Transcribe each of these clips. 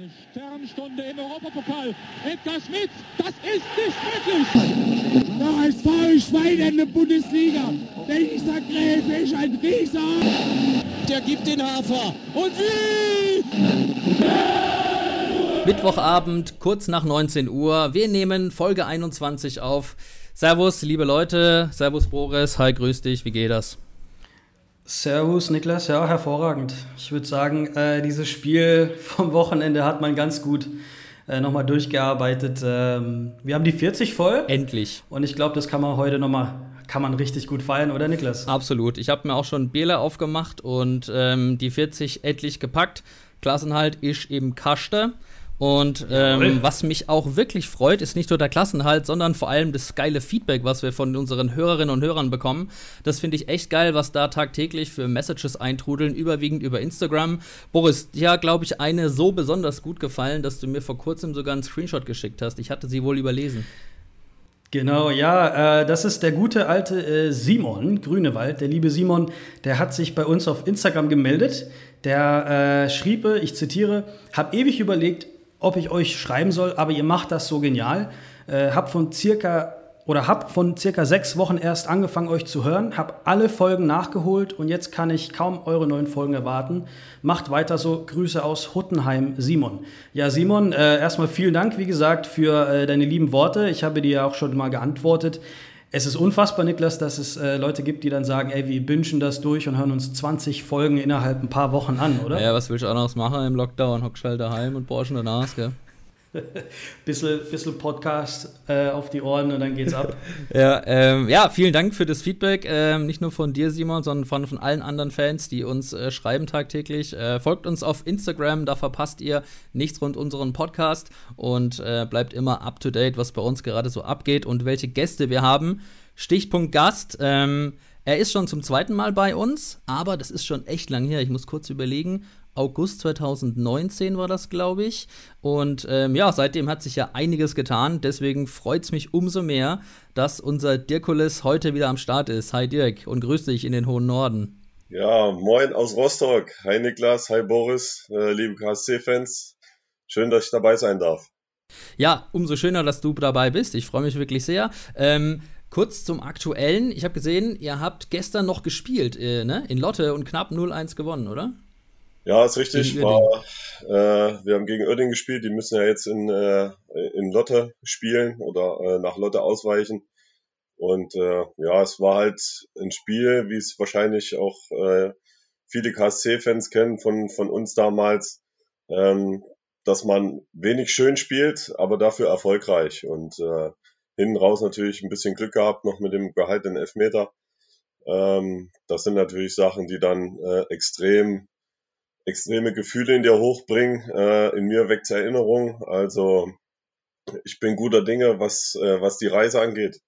Eine Sternstunde im Europapokal. Edgar Schmidt, das ist nicht möglich. Der HSV Schwein in der Bundesliga. Dieser Gräfe ist ein Rieser. Der gibt den Hafer. Und wie? Mittwochabend, kurz nach 19 Uhr. Wir nehmen Folge 21 auf. Servus, liebe Leute. Servus, Boris. Hi, grüß dich. Wie geht das? Servus, Niklas. Ja, hervorragend. Ich würde sagen, äh, dieses Spiel vom Wochenende hat man ganz gut äh, nochmal durchgearbeitet. Ähm, wir haben die 40 voll. Endlich. Und ich glaube, das kann man heute nochmal kann man richtig gut feiern, oder Niklas? Absolut. Ich habe mir auch schon Biele aufgemacht und ähm, die 40 endlich gepackt. Klassenhalt ist eben Kaste. Und ähm, was mich auch wirklich freut, ist nicht nur der Klassenhalt, sondern vor allem das geile Feedback, was wir von unseren Hörerinnen und Hörern bekommen. Das finde ich echt geil, was da tagtäglich für Messages eintrudeln, überwiegend über Instagram. Boris, dir hat, glaube ich, eine so besonders gut gefallen, dass du mir vor kurzem sogar einen Screenshot geschickt hast. Ich hatte sie wohl überlesen. Genau, ja, äh, das ist der gute alte äh, Simon Grünewald. Der liebe Simon, der hat sich bei uns auf Instagram gemeldet. Der äh, schrieb, ich zitiere, hab ewig überlegt, ob ich euch schreiben soll, aber ihr macht das so genial. Äh, hab von circa oder hab von circa sechs Wochen erst angefangen, euch zu hören, hab alle Folgen nachgeholt und jetzt kann ich kaum eure neuen Folgen erwarten. Macht weiter so. Grüße aus Huttenheim, Simon. Ja, Simon, äh, erstmal vielen Dank, wie gesagt, für äh, deine lieben Worte. Ich habe dir ja auch schon mal geantwortet. Es ist unfassbar, Niklas, dass es äh, Leute gibt, die dann sagen, ey, wir bünschen das durch und hören uns 20 Folgen innerhalb ein paar Wochen an, oder? Ja, was willst du anderes machen im Lockdown? Hockst halt daheim und borschen danach, gell? bisschen, bisschen Podcast äh, auf die Ohren und dann geht's ab. ja, ähm, ja, vielen Dank für das Feedback. Ähm, nicht nur von dir, Simon, sondern von, von allen anderen Fans, die uns äh, schreiben tagtäglich. Äh, folgt uns auf Instagram, da verpasst ihr nichts rund unseren Podcast und äh, bleibt immer up to date, was bei uns gerade so abgeht und welche Gäste wir haben. Stichpunkt Gast. Ähm, er ist schon zum zweiten Mal bei uns, aber das ist schon echt lang her. Ich muss kurz überlegen. August 2019 war das, glaube ich. Und ähm, ja, seitdem hat sich ja einiges getan. Deswegen freut es mich umso mehr, dass unser Dirkulis heute wieder am Start ist. Hi Dirk und grüß dich in den hohen Norden. Ja, moin aus Rostock. Hi Niklas, hi Boris, äh, liebe KSC-Fans. Schön, dass ich dabei sein darf. Ja, umso schöner, dass du dabei bist. Ich freue mich wirklich sehr. Ähm, Kurz zum Aktuellen. Ich habe gesehen, ihr habt gestern noch gespielt äh, ne? in Lotte und knapp 0-1 gewonnen, oder? Ja, ist richtig. War, äh, wir haben gegen Oerding gespielt. Die müssen ja jetzt in, äh, in Lotte spielen oder äh, nach Lotte ausweichen. Und äh, ja, es war halt ein Spiel, wie es wahrscheinlich auch äh, viele KSC-Fans kennen von, von uns damals, ähm, dass man wenig schön spielt, aber dafür erfolgreich. Und äh, hinten raus natürlich ein bisschen Glück gehabt, noch mit dem Gehalt in Elfmeter. Ähm, das sind natürlich Sachen, die dann äh, extrem extreme Gefühle in dir hochbringen. Äh, in mir weckt Erinnerung. Also ich bin guter Dinge, was, äh, was die Reise angeht.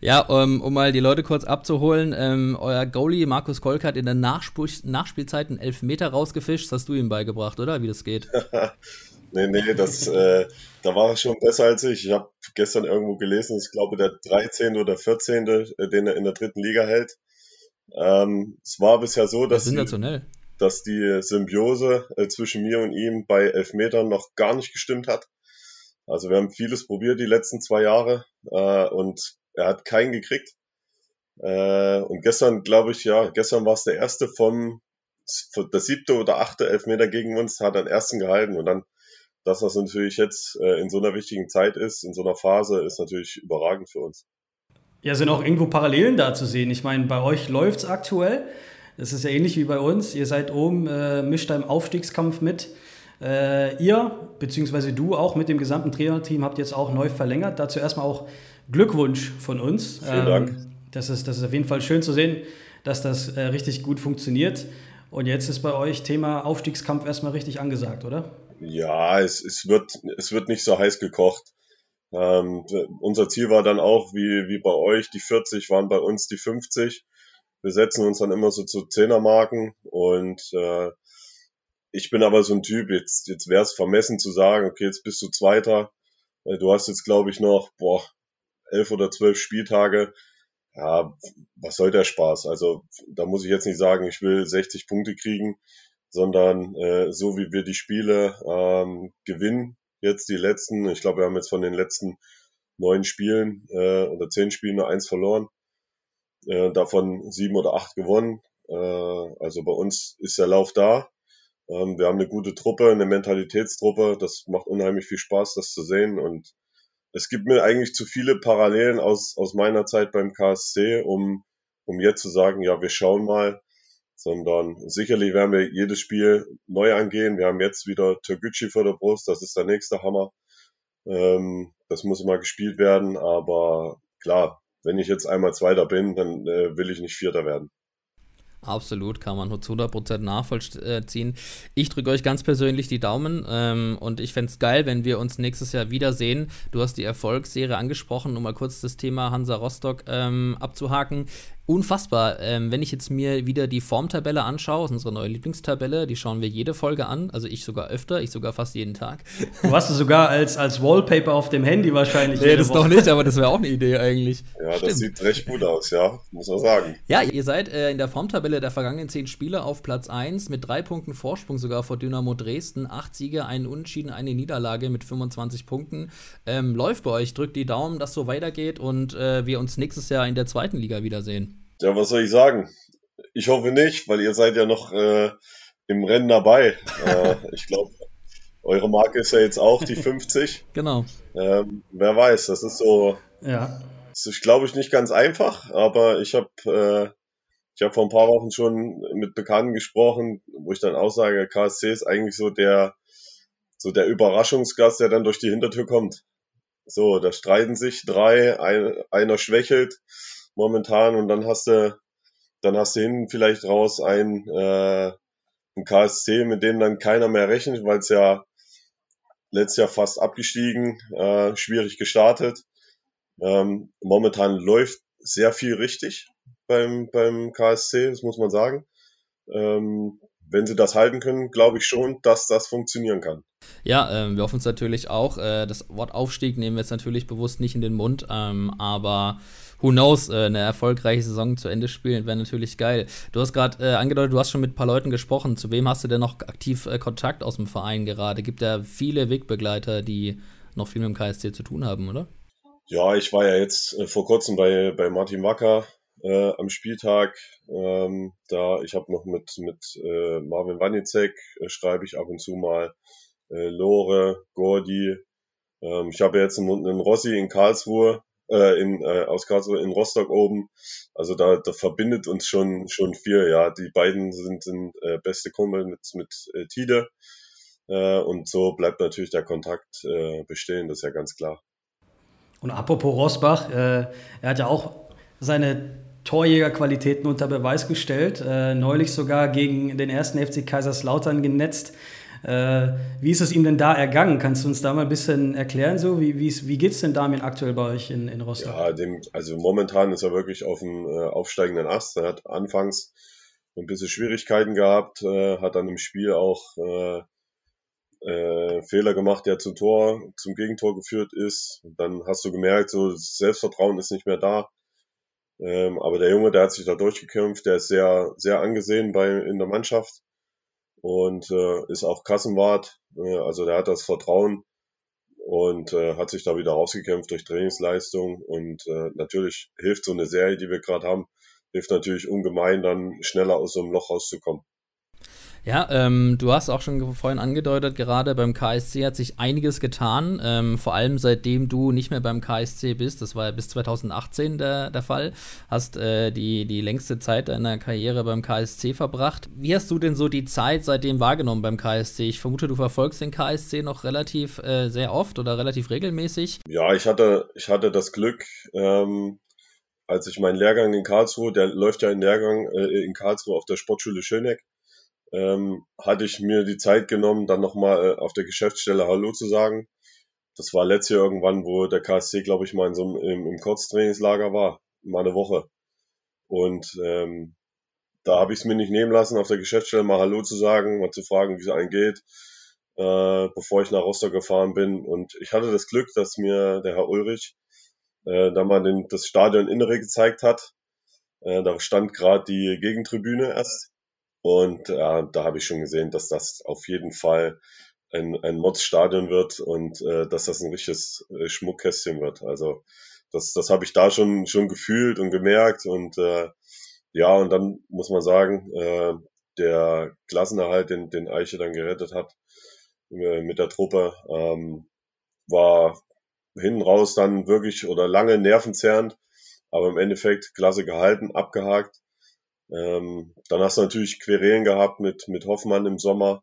Ja, um, um mal die Leute kurz abzuholen, ähm, euer Goalie Markus Kolk hat in der Nachspiel Nachspielzeit einen Elfmeter rausgefischt. Das hast du ihm beigebracht, oder? Wie das geht? nee, nee, das, äh, da war er schon besser als ich. Ich habe gestern irgendwo gelesen, ich glaube der 13. oder 14., äh, den er in der dritten Liga hält. Ähm, es war bisher so, dass. Sensationell. Die, dass die Symbiose äh, zwischen mir und ihm bei Elfmetern noch gar nicht gestimmt hat. Also wir haben vieles probiert die letzten zwei Jahre äh, und er hat keinen gekriegt. Äh, und gestern, glaube ich, ja, gestern war es der erste vom, der siebte oder achte Elfmeter gegen uns, hat er den ersten gehalten und dann, dass das natürlich jetzt äh, in so einer wichtigen Zeit ist, in so einer Phase, ist natürlich überragend für uns. Ja, sind auch irgendwo Parallelen da zu sehen. Ich meine, bei euch läuft es aktuell. Das ist ja ähnlich wie bei uns. Ihr seid oben, äh, mischt da im Aufstiegskampf mit. Äh, ihr, beziehungsweise du auch mit dem gesamten Trainerteam, habt jetzt auch neu verlängert. Dazu erstmal auch Glückwunsch von uns. Vielen Dank. Ähm, das, ist, das ist auf jeden Fall schön zu sehen, dass das äh, richtig gut funktioniert. Und jetzt ist bei euch Thema Aufstiegskampf erstmal richtig angesagt, oder? Ja, es, es, wird, es wird nicht so heiß gekocht. Ähm, unser Ziel war dann auch, wie, wie bei euch, die 40 waren bei uns die 50 wir setzen uns dann immer so zu Zehnermarken und äh, ich bin aber so ein Typ, jetzt, jetzt wäre es vermessen zu sagen, okay, jetzt bist du Zweiter. Äh, du hast jetzt, glaube ich, noch boah, elf oder zwölf Spieltage. Ja, was soll der Spaß? Also da muss ich jetzt nicht sagen, ich will 60 Punkte kriegen. sondern äh, so wie wir die Spiele ähm, gewinnen, jetzt die letzten, ich glaube, wir haben jetzt von den letzten neun Spielen äh, oder zehn Spielen nur eins verloren, äh, davon sieben oder acht gewonnen. Äh, also bei uns ist der Lauf da. Ähm, wir haben eine gute Truppe, eine Mentalitätstruppe. Das macht unheimlich viel Spaß, das zu sehen. Und es gibt mir eigentlich zu viele Parallelen aus, aus meiner Zeit beim KSC, um, um jetzt zu sagen, ja, wir schauen mal, sondern sicherlich werden wir jedes Spiel neu angehen. Wir haben jetzt wieder Türkgücü vor der Brust, das ist der nächste Hammer. Ähm, das muss immer gespielt werden, aber klar, wenn ich jetzt einmal Zweiter bin, dann äh, will ich nicht Vierter werden. Absolut, kann man nur zu 100% nachvollziehen. Ich drücke euch ganz persönlich die Daumen ähm, und ich fände es geil, wenn wir uns nächstes Jahr wiedersehen. Du hast die Erfolgsserie angesprochen, um mal kurz das Thema Hansa Rostock ähm, abzuhaken unfassbar. Ähm, wenn ich jetzt mir wieder die Formtabelle anschaue, das ist unsere neue Lieblingstabelle, die schauen wir jede Folge an. Also ich sogar öfter, ich sogar fast jeden Tag. Du hast es sogar als, als Wallpaper auf dem Handy wahrscheinlich. Nee, das Woche. doch nicht, aber das wäre auch eine Idee eigentlich. Ja, Stimmt. das sieht recht gut aus, ja, muss man sagen. Ja, ihr seid äh, in der Formtabelle der vergangenen zehn Spiele auf Platz 1 mit drei Punkten Vorsprung sogar vor Dynamo Dresden. Acht Siege, einen Unentschieden, eine Niederlage mit 25 Punkten. Ähm, läuft bei euch, drückt die Daumen, dass so weitergeht und äh, wir uns nächstes Jahr in der zweiten Liga wiedersehen. Ja, was soll ich sagen? Ich hoffe nicht, weil ihr seid ja noch äh, im Rennen dabei. äh, ich glaube, eure Marke ist ja jetzt auch die 50. genau. Ähm, wer weiß, das ist so. Ja. Das ist, glaube ich, nicht ganz einfach, aber ich habe äh, ich habe vor ein paar Wochen schon mit Bekannten gesprochen, wo ich dann auch sage, KSC ist eigentlich so der so der Überraschungsgast, der dann durch die Hintertür kommt. So, da streiten sich drei, ein, einer schwächelt momentan und dann hast du, dann hast du hinten vielleicht raus ein, äh, ein KSC, mit dem dann keiner mehr rechnet, weil es ja letztes Jahr fast abgestiegen, äh, schwierig gestartet. Ähm, momentan läuft sehr viel richtig beim, beim KSC, das muss man sagen. Ähm, wenn sie das halten können, glaube ich schon, dass das funktionieren kann. Ja, ähm, wir hoffen es natürlich auch. Äh, das Wort Aufstieg nehmen wir jetzt natürlich bewusst nicht in den Mund, ähm, aber who knows, äh, eine erfolgreiche Saison zu Ende spielen, wäre natürlich geil. Du hast gerade äh, angedeutet, du hast schon mit ein paar Leuten gesprochen. Zu wem hast du denn noch aktiv äh, Kontakt aus dem Verein gerade? Gibt ja viele Wegbegleiter, die noch viel mit dem KSC zu tun haben, oder? Ja, ich war ja jetzt äh, vor kurzem bei, bei Martin Wacker äh, am Spieltag. Ähm, da ich habe noch mit, mit äh, Marvin Wanicek schreibe ich ab und zu mal. Lore, Gordi. Ähm, ich habe jetzt einen, einen Rossi in Karlsruhe, äh, in, äh, aus Karlsruhe in Rostock oben. Also da, da verbindet uns schon, schon viel. Ja, die beiden sind, sind äh, beste Kumpel mit, mit äh, Tide. Äh, und so bleibt natürlich der Kontakt äh, bestehen, das ist ja ganz klar. Und apropos Rosbach, äh, er hat ja auch seine Torjägerqualitäten unter Beweis gestellt. Äh, neulich sogar gegen den ersten FC Kaiserslautern genetzt. Äh, wie ist es ihm denn da ergangen? Kannst du uns da mal ein bisschen erklären, so? Wie, wie geht es denn Damien aktuell bei euch in, in Rostock? Ja, dem, also momentan ist er wirklich auf dem äh, aufsteigenden Ast. Er hat anfangs ein bisschen Schwierigkeiten gehabt, äh, hat dann im Spiel auch äh, äh, Fehler gemacht, der zum Tor, zum Gegentor geführt ist. Und dann hast du gemerkt, so das Selbstvertrauen ist nicht mehr da. Ähm, aber der Junge, der hat sich da durchgekämpft, der ist sehr, sehr angesehen bei, in der Mannschaft und äh, ist auch Kassenwart. Äh, also der hat das Vertrauen und äh, hat sich da wieder rausgekämpft durch Trainingsleistung. Und äh, natürlich hilft so eine Serie, die wir gerade haben, hilft natürlich ungemein, dann schneller aus so einem Loch rauszukommen. Ja, ähm, du hast auch schon vorhin angedeutet, gerade beim KSC hat sich einiges getan, ähm, vor allem seitdem du nicht mehr beim KSC bist, das war ja bis 2018 der, der Fall, hast äh, die, die längste Zeit deiner Karriere beim KSC verbracht. Wie hast du denn so die Zeit seitdem wahrgenommen beim KSC? Ich vermute, du verfolgst den KSC noch relativ äh, sehr oft oder relativ regelmäßig. Ja, ich hatte, ich hatte das Glück, ähm, als ich meinen Lehrgang in Karlsruhe, der läuft ja in Lehrgang äh, in Karlsruhe auf der Sportschule Schöneck, ähm, hatte ich mir die Zeit genommen, dann nochmal äh, auf der Geschäftsstelle Hallo zu sagen. Das war letztes Jahr irgendwann, wo der KSC, glaube ich, mal in so einem, im, im Kurztrainingslager war, mal eine Woche. Und ähm, da habe ich es mir nicht nehmen lassen, auf der Geschäftsstelle mal Hallo zu sagen, mal zu fragen, wie es einem geht, äh, bevor ich nach Rostock gefahren bin. Und ich hatte das Glück, dass mir der Herr Ulrich äh, da mal den, das Stadion Innere gezeigt hat. Äh, da stand gerade die Gegentribüne erst Und äh, da habe ich schon gesehen, dass das auf jeden Fall ein, ein Mods-Stadion wird und äh, dass das ein richtiges äh, Schmuckkästchen wird. Also das, das habe ich da schon, schon gefühlt und gemerkt. Und äh, ja, und dann muss man sagen, äh, der Klassenerhalt, den, den Eiche dann gerettet hat äh, mit der Truppe, ähm, war hinten raus dann wirklich oder lange nervenzerrend, aber im Endeffekt klasse gehalten, abgehakt. Ähm, dann hast du natürlich Querelen gehabt mit, mit Hoffmann im Sommer.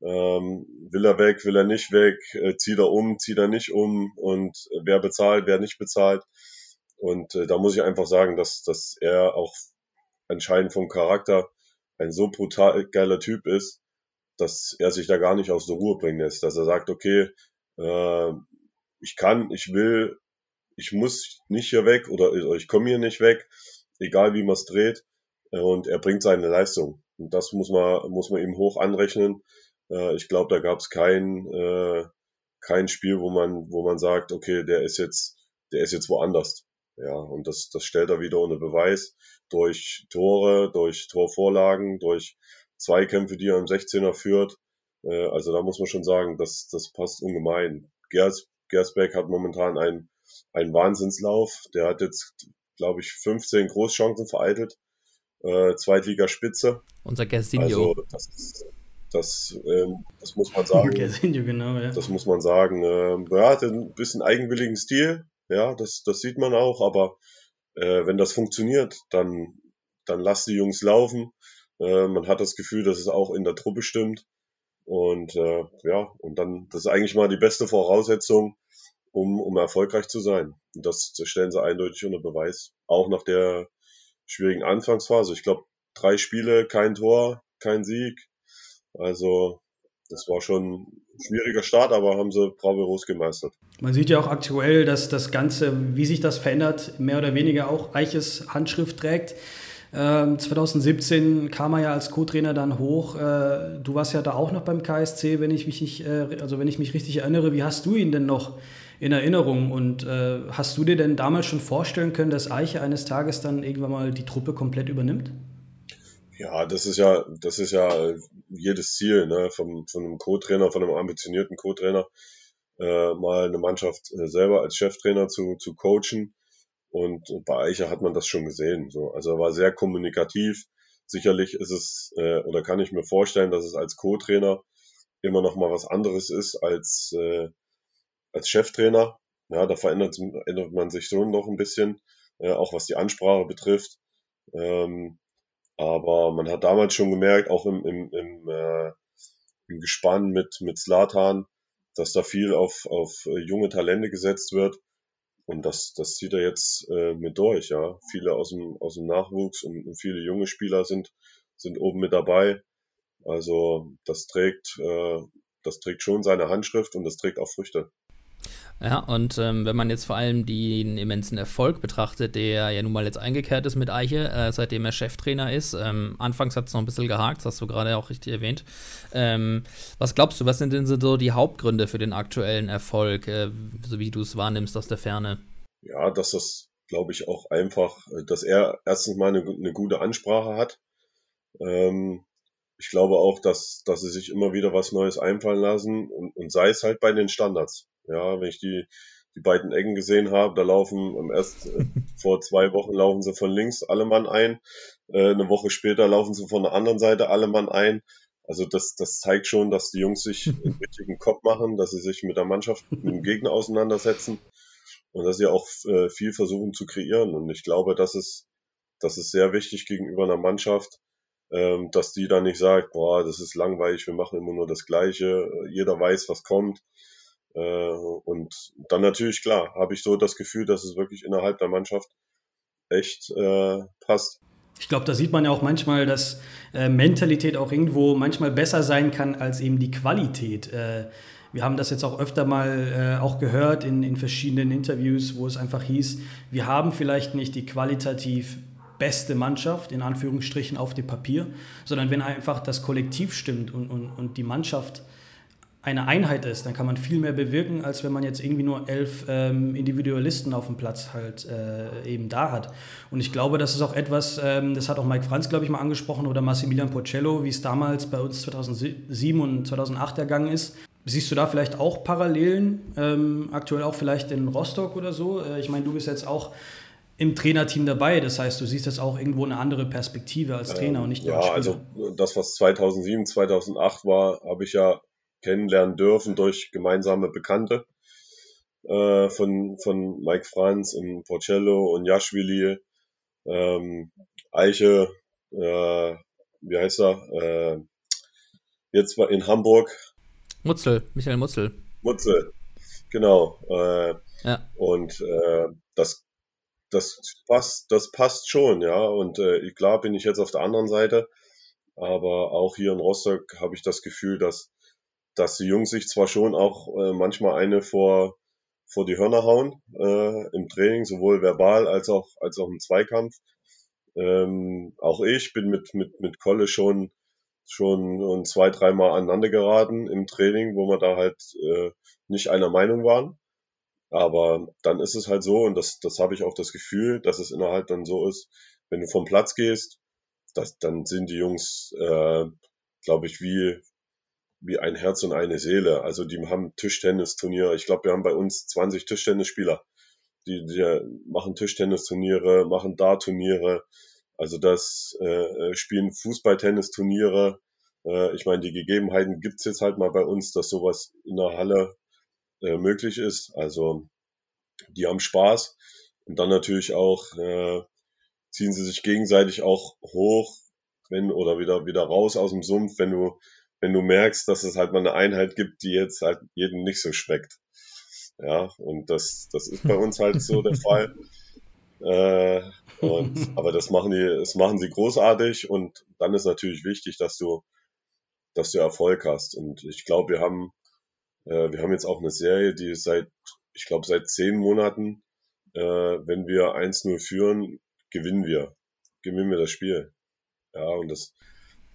Ähm, will er weg, will er nicht weg, äh, zieht er um, zieht er nicht um und wer bezahlt, wer nicht bezahlt. Und äh, da muss ich einfach sagen, dass, dass er auch entscheidend vom Charakter ein so brutal geiler Typ ist, dass er sich da gar nicht aus der Ruhe bringen lässt. Dass er sagt, okay, äh, ich kann, ich will, ich muss nicht hier weg oder ich komme hier nicht weg, egal wie man es dreht. Und er bringt seine Leistung. Und das muss man, muss man ihm hoch anrechnen. Äh, ich glaube, da gab es kein, äh, kein Spiel, wo man, wo man sagt, okay, der ist jetzt, der ist jetzt woanders. Ja, und das, das stellt er wieder unter Beweis durch Tore, durch Torvorlagen, durch Zweikämpfe, die er im 16er führt. Äh, also da muss man schon sagen, das, das passt ungemein. Gers, Gersbeck hat momentan einen, einen Wahnsinnslauf. Der hat jetzt, glaube ich, 15 Großchancen vereitelt. Äh, Zweitligaspitze. Unser Gersinho. Also das, das, ähm, das muss man sagen. Gersinho, genau, ja. Das muss man sagen. Ähm, er hat ein bisschen eigenwilligen Stil. Ja, das, das sieht man auch. Aber äh, wenn das funktioniert, dann, dann lass die Jungs laufen. Äh, man hat das Gefühl, dass es auch in der Truppe stimmt. Und äh, ja, und dann, das ist eigentlich mal die beste Voraussetzung, um, um erfolgreich zu sein. Und das, das stellen sie eindeutig unter Beweis. Auch nach der schwierigen Anfangsphase. Ich glaube, drei Spiele, kein Tor, kein Sieg. Also das war schon ein schwieriger Start, aber haben sie bravourös gemeistert. Man sieht ja auch aktuell, dass das Ganze, wie sich das verändert, mehr oder weniger auch Eiches Handschrift trägt. 2017 ähm, kam er ja als Co-Trainer dann hoch. Äh, du warst ja da auch noch beim KSC, wenn ich mich äh, also wenn ich mich richtig erinnere. Wie hast du ihn denn noch in Erinnerung? Und äh, hast du dir denn damals schon vorstellen können, dass Eiche eines Tages dann irgendwann mal die Truppe komplett übernimmt? Ja, das ist ja, das ist ja jedes Ziel, ne, vom, von einem Co-Trainer, von einem ambitionierten Co-Trainer, äh, mal eine Mannschaft selber als Cheftrainer zu, zu coachen und bei Eicher hat man das schon gesehen. So. Also er war sehr kommunikativ. Sicherlich ist es, äh, oder kann ich mir vorstellen, dass es als Co-Trainer immer noch mal was anderes ist als, äh, als Cheftrainer. Ja, da verändert, ändert man sich schon noch ein bisschen, äh, auch was die Ansprache betrifft. Ähm, aber man hat damals schon gemerkt, auch im, im, im, äh, im Gespann mit, mit Slatan, dass da viel auf, auf äh, junge Talente gesetzt wird. Und das, das zieht er jetzt äh, mit durch, ja. Viele aus dem, aus dem Nachwuchs und, und viele junge Spieler sind, sind oben mit dabei. Also das trägt, äh, das trägt schon seine Handschrift und das trägt auch Früchte. Ja, und ähm, wenn man jetzt vor allem den immensen Erfolg betrachtet, der ja nun mal jetzt eingekehrt ist mit Eiche, äh, seitdem er Cheftrainer ist, ähm, anfangs hat es noch ein bisschen gehakt, hast du gerade auch richtig erwähnt. Ähm, was glaubst du, was sind denn so die Hauptgründe für den aktuellen Erfolg, äh, so wie du es wahrnimmst aus der Ferne? Ja, dass das, glaube ich, auch einfach, dass er erstens mal eine, eine gute Ansprache hat. Ähm, ich glaube auch, dass, dass sie sich immer wieder was Neues einfallen lassen und, und sei es halt bei den Standards. Ja, wenn ich die, die beiden Ecken gesehen habe, da laufen am erst äh, vor zwei Wochen laufen sie von links alle Mann ein, äh, eine Woche später laufen sie von der anderen Seite alle Mann ein. Also das, das zeigt schon, dass die Jungs sich einen richtigen Kopf machen, dass sie sich mit der Mannschaft, mit dem Gegner auseinandersetzen und dass sie auch äh, viel versuchen zu kreieren. Und ich glaube, das ist, das ist sehr wichtig gegenüber einer Mannschaft, ähm, dass die dann nicht sagt, boah, das ist langweilig, wir machen immer nur das Gleiche, jeder weiß, was kommt. Äh, und dann natürlich, klar, habe ich so das Gefühl, dass es wirklich innerhalb der Mannschaft echt äh, passt. Ich glaube, da sieht man ja auch manchmal, dass äh, Mentalität auch irgendwo manchmal besser sein kann als eben die Qualität. Äh, wir haben das jetzt auch öfter mal äh, auch gehört in, in verschiedenen Interviews, wo es einfach hieß, wir haben vielleicht nicht die qualitativ beste Mannschaft, in Anführungsstrichen, auf dem Papier, sondern wenn einfach das Kollektiv stimmt und, und, und die Mannschaft eine Einheit ist, dann kann man viel mehr bewirken, als wenn man jetzt irgendwie nur elf ähm, Individualisten auf dem Platz halt äh, eben da hat. Und ich glaube, das ist auch etwas, ähm, das hat auch Mike Franz, glaube ich, mal angesprochen oder Massimilian Porcello, wie es damals bei uns 2007 und 2008 ergangen ist. Siehst du da vielleicht auch Parallelen, ähm, aktuell auch vielleicht in Rostock oder so? Äh, ich meine, du bist jetzt auch im Trainerteam dabei. Das heißt, du siehst jetzt auch irgendwo eine andere Perspektive als Trainer ähm, und nicht nur Ja, als also das, was 2007, 2008 war, habe ich ja kennenlernen dürfen durch gemeinsame Bekannte äh, von, von Mike Franz und Porcello und Jaschwili, ähm, Eiche, äh, wie heißt er, äh, jetzt war in Hamburg. Mutzel, Michael Mutzel. Mutzel, genau. Äh, ja. Und äh, das, das passt, das passt schon, ja. Und äh, klar bin ich jetzt auf der anderen Seite, aber auch hier in Rostock habe ich das Gefühl, dass dass die Jungs sich zwar schon auch äh, manchmal eine vor, vor die Hörner hauen äh, im Training, sowohl verbal als auch, als auch im Zweikampf. Ähm, auch ich bin mit, mit, mit Kolle schon, schon zwei, dreimal aneinander geraten im Training, wo wir da halt äh, nicht einer Meinung waren. Aber dann ist es halt so, und das, das habe ich auch das Gefühl, dass es innerhalb dann so ist, wenn du vom Platz gehst, dass, dann sind die Jungs, äh, glaube ich, wie, wie ein Herz und eine Seele. Also die haben Tischtennisturniere. Ich glaube, wir haben bei uns 20 Tischtennisspieler. Die, die machen Tischtennisturniere, machen Dart-Turniere. Also das äh, äh spielen Fußball-Tennisturniere. Äh, ich meine, die Gegebenheiten gibt's jetzt halt mal bei uns, dass sowas in der Halle äh, möglich ist. Also die haben Spaß und dann natürlich auch äh, ziehen sie sich gegenseitig auch hoch, wenn oder wieder wieder raus aus dem Sumpf, wenn du wenn du merkst, dass es halt mal eine Einheit gibt, die jetzt halt jedem nicht so schmeckt. Ja, und das, das ist bei uns halt so der Fall. Äh, und, aber das machen die, das machen sie großartig und dann ist natürlich wichtig, dass du, dass du Erfolg hast. Und ich glaube, wir haben, äh, wir haben jetzt auch eine Serie, die seit, ich glaube, seit zehn Monaten, äh, wenn wir 1-0 führen, gewinnen wir. Gewinnen wir das Spiel. Ja, und das,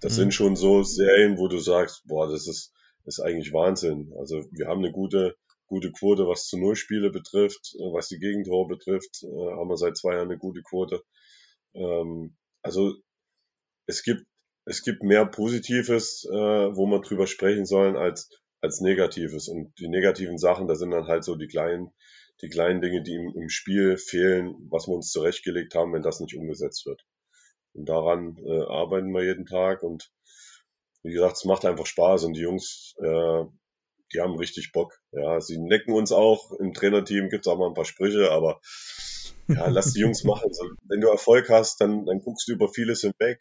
das mhm. sind schon so Serien, wo du sagst, boah, das ist, ist eigentlich Wahnsinn. Also wir haben eine gute, gute Quote, was zu Nullspiele betrifft, äh, was die Gegentore betrifft, äh, haben wir seit zwei Jahren eine gute Quote. Ähm, also es gibt, es gibt mehr Positives, äh, wo man drüber sprechen sollen, als, als Negatives. Und die negativen Sachen, da sind dann halt so die kleinen, die kleinen Dinge, die im, im Spiel fehlen, was wir uns zurechtgelegt haben, wenn das nicht umgesetzt wird. Und daran äh, arbeiten wir jeden Tag und wie gesagt, es macht einfach Spaß und die Jungs, äh, die haben richtig Bock. Ja, sie necken uns auch. Im Trainerteam gibt's auch mal ein paar Sprüche, aber ja, lass die Jungs machen. Also, wenn du Erfolg hast, dann, dann guckst du über vieles hinweg.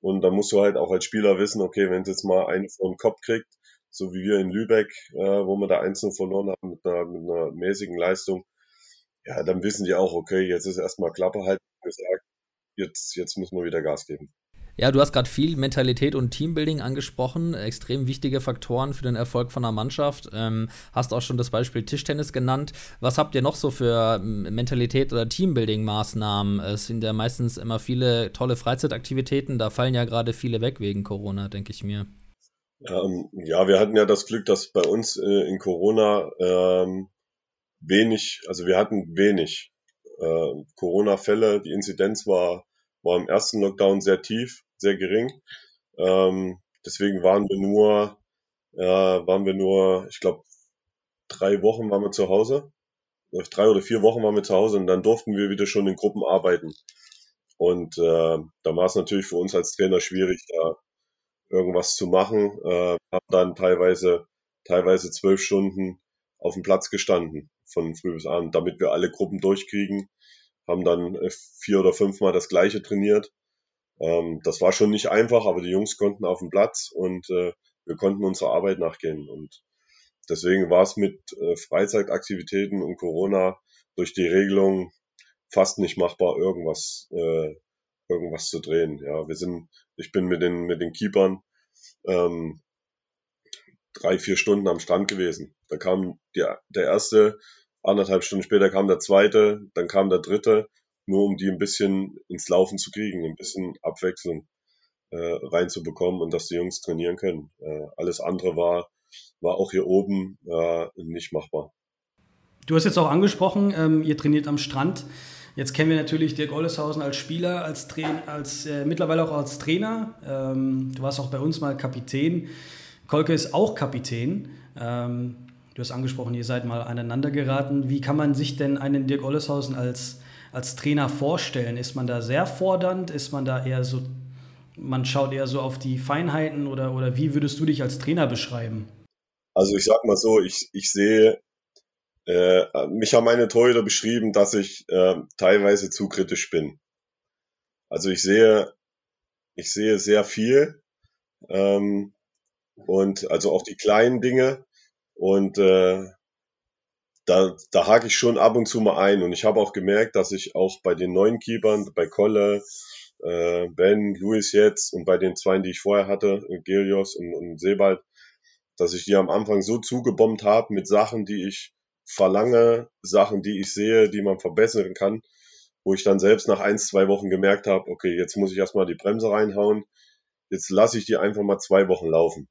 Und dann musst du halt auch als Spieler wissen, okay, wenn es jetzt mal einen vor den Kopf kriegt, so wie wir in Lübeck, äh, wo wir da einzeln verloren haben mit einer, mit einer mäßigen Leistung, ja, dann wissen die auch, okay, jetzt ist erstmal Klappe halt gesagt, jetzt, jetzt müssen wir wieder Gas geben. Ja, du hast gerade viel Mentalität und Teambuilding angesprochen, extrem wichtige Faktoren für den Erfolg von einer Mannschaft. Ähm, hast auch schon das Beispiel Tischtennis genannt. Was habt ihr noch so für ähm, Mentalität oder Teambuilding-Maßnahmen? Es sind ja meistens immer viele tolle Freizeitaktivitäten, da fallen ja gerade viele weg wegen Corona, denke ich mir. Ähm, ja, wir hatten ja das Glück, dass bei uns äh, in Corona ähm, wenig, also wir hatten wenig äh, Corona-Fälle. Die Inzidenz war, war im ersten Lockdown sehr tief, sehr gering. Ähm, deswegen waren wir nur, äh, waren wir nur, ich glaube, drei Wochen waren wir zu Hause. Drei oder vier Wochen waren wir zu Hause und dann durften wir wieder schon in Gruppen arbeiten. Und äh, da war es natürlich für uns als Trainer schwierig, da irgendwas zu machen. Äh, haben dann teilweise, teilweise zwölf Stunden auf dem Platz gestanden von früh bis abend, damit wir alle Gruppen durchkriegen. Haben dann äh, vier oder fünfmal das gleiche trainiert. Ähm, das war schon nicht einfach, aber die Jungs konnten auf dem Platz und äh, wir konnten unserer Arbeit nachgehen. Und deswegen war es mit äh, Freizeitaktivitäten und Corona durch die Regelung fast nicht machbar, irgendwas, äh, irgendwas zu drehen. Ja, wir sind, ich bin mit den, mit den Keepern ähm, drei, vier Stunden am Strand gewesen. Da kam die, der erste, anderthalb Stunden später kam der zweite, dann kam der dritte, nur um die ein bisschen ins Laufen zu kriegen, ein bisschen Abwechslung äh, reinzubekommen und dass die Jungs trainieren können. Äh, alles andere war, war auch hier oben äh, nicht machbar. Du hast jetzt auch angesprochen, ähm, ihr trainiert am Strand. Jetzt kennen wir natürlich Dirk Olleshausen als Spieler, als, Train als äh, mittlerweile auch als Trainer. Ähm, du warst auch bei uns mal Kapitän. Kolke ist auch Kapitän. Ähm, du hast angesprochen, ihr seid mal aneinander geraten. Wie kann man sich denn einen Dirk Olleshausen als, als Trainer vorstellen? Ist man da sehr fordernd? Ist man da eher so, man schaut eher so auf die Feinheiten oder, oder wie würdest du dich als Trainer beschreiben? Also ich sag mal so, ich, ich sehe äh, mich haben meine Torhüter beschrieben, dass ich äh, teilweise zu kritisch bin. Also ich sehe, ich sehe sehr viel ähm, und also auch die kleinen Dinge und äh, da, da hake ich schon ab und zu mal ein und ich habe auch gemerkt, dass ich auch bei den neuen Keepern, bei Kolle, äh, Ben, Luis jetzt und bei den zwei, die ich vorher hatte, Gelios und, und Sebald, dass ich die am Anfang so zugebombt habe mit Sachen, die ich verlange Sachen, die ich sehe, die man verbessern kann, wo ich dann selbst nach ein, zwei Wochen gemerkt habe, okay, jetzt muss ich erstmal die Bremse reinhauen, jetzt lasse ich die einfach mal zwei Wochen laufen.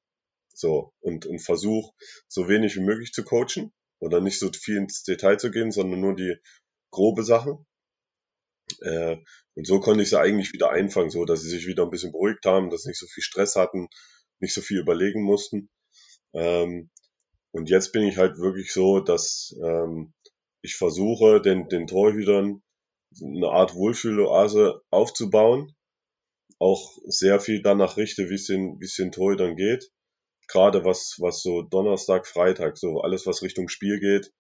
So, und, und versuche so wenig wie möglich zu coachen oder nicht so viel ins Detail zu gehen, sondern nur die grobe Sachen. Äh, und so konnte ich sie eigentlich wieder einfangen, so dass sie sich wieder ein bisschen beruhigt haben, dass sie nicht so viel Stress hatten, nicht so viel überlegen mussten. Ähm, und jetzt bin ich halt wirklich so, dass ähm, ich versuche, den, den Torhütern eine Art Wohlfühloase aufzubauen. Auch sehr viel danach richte, wie es den, wie es den Torhütern geht. Gerade was, was so Donnerstag, Freitag, so alles, was Richtung Spiel geht,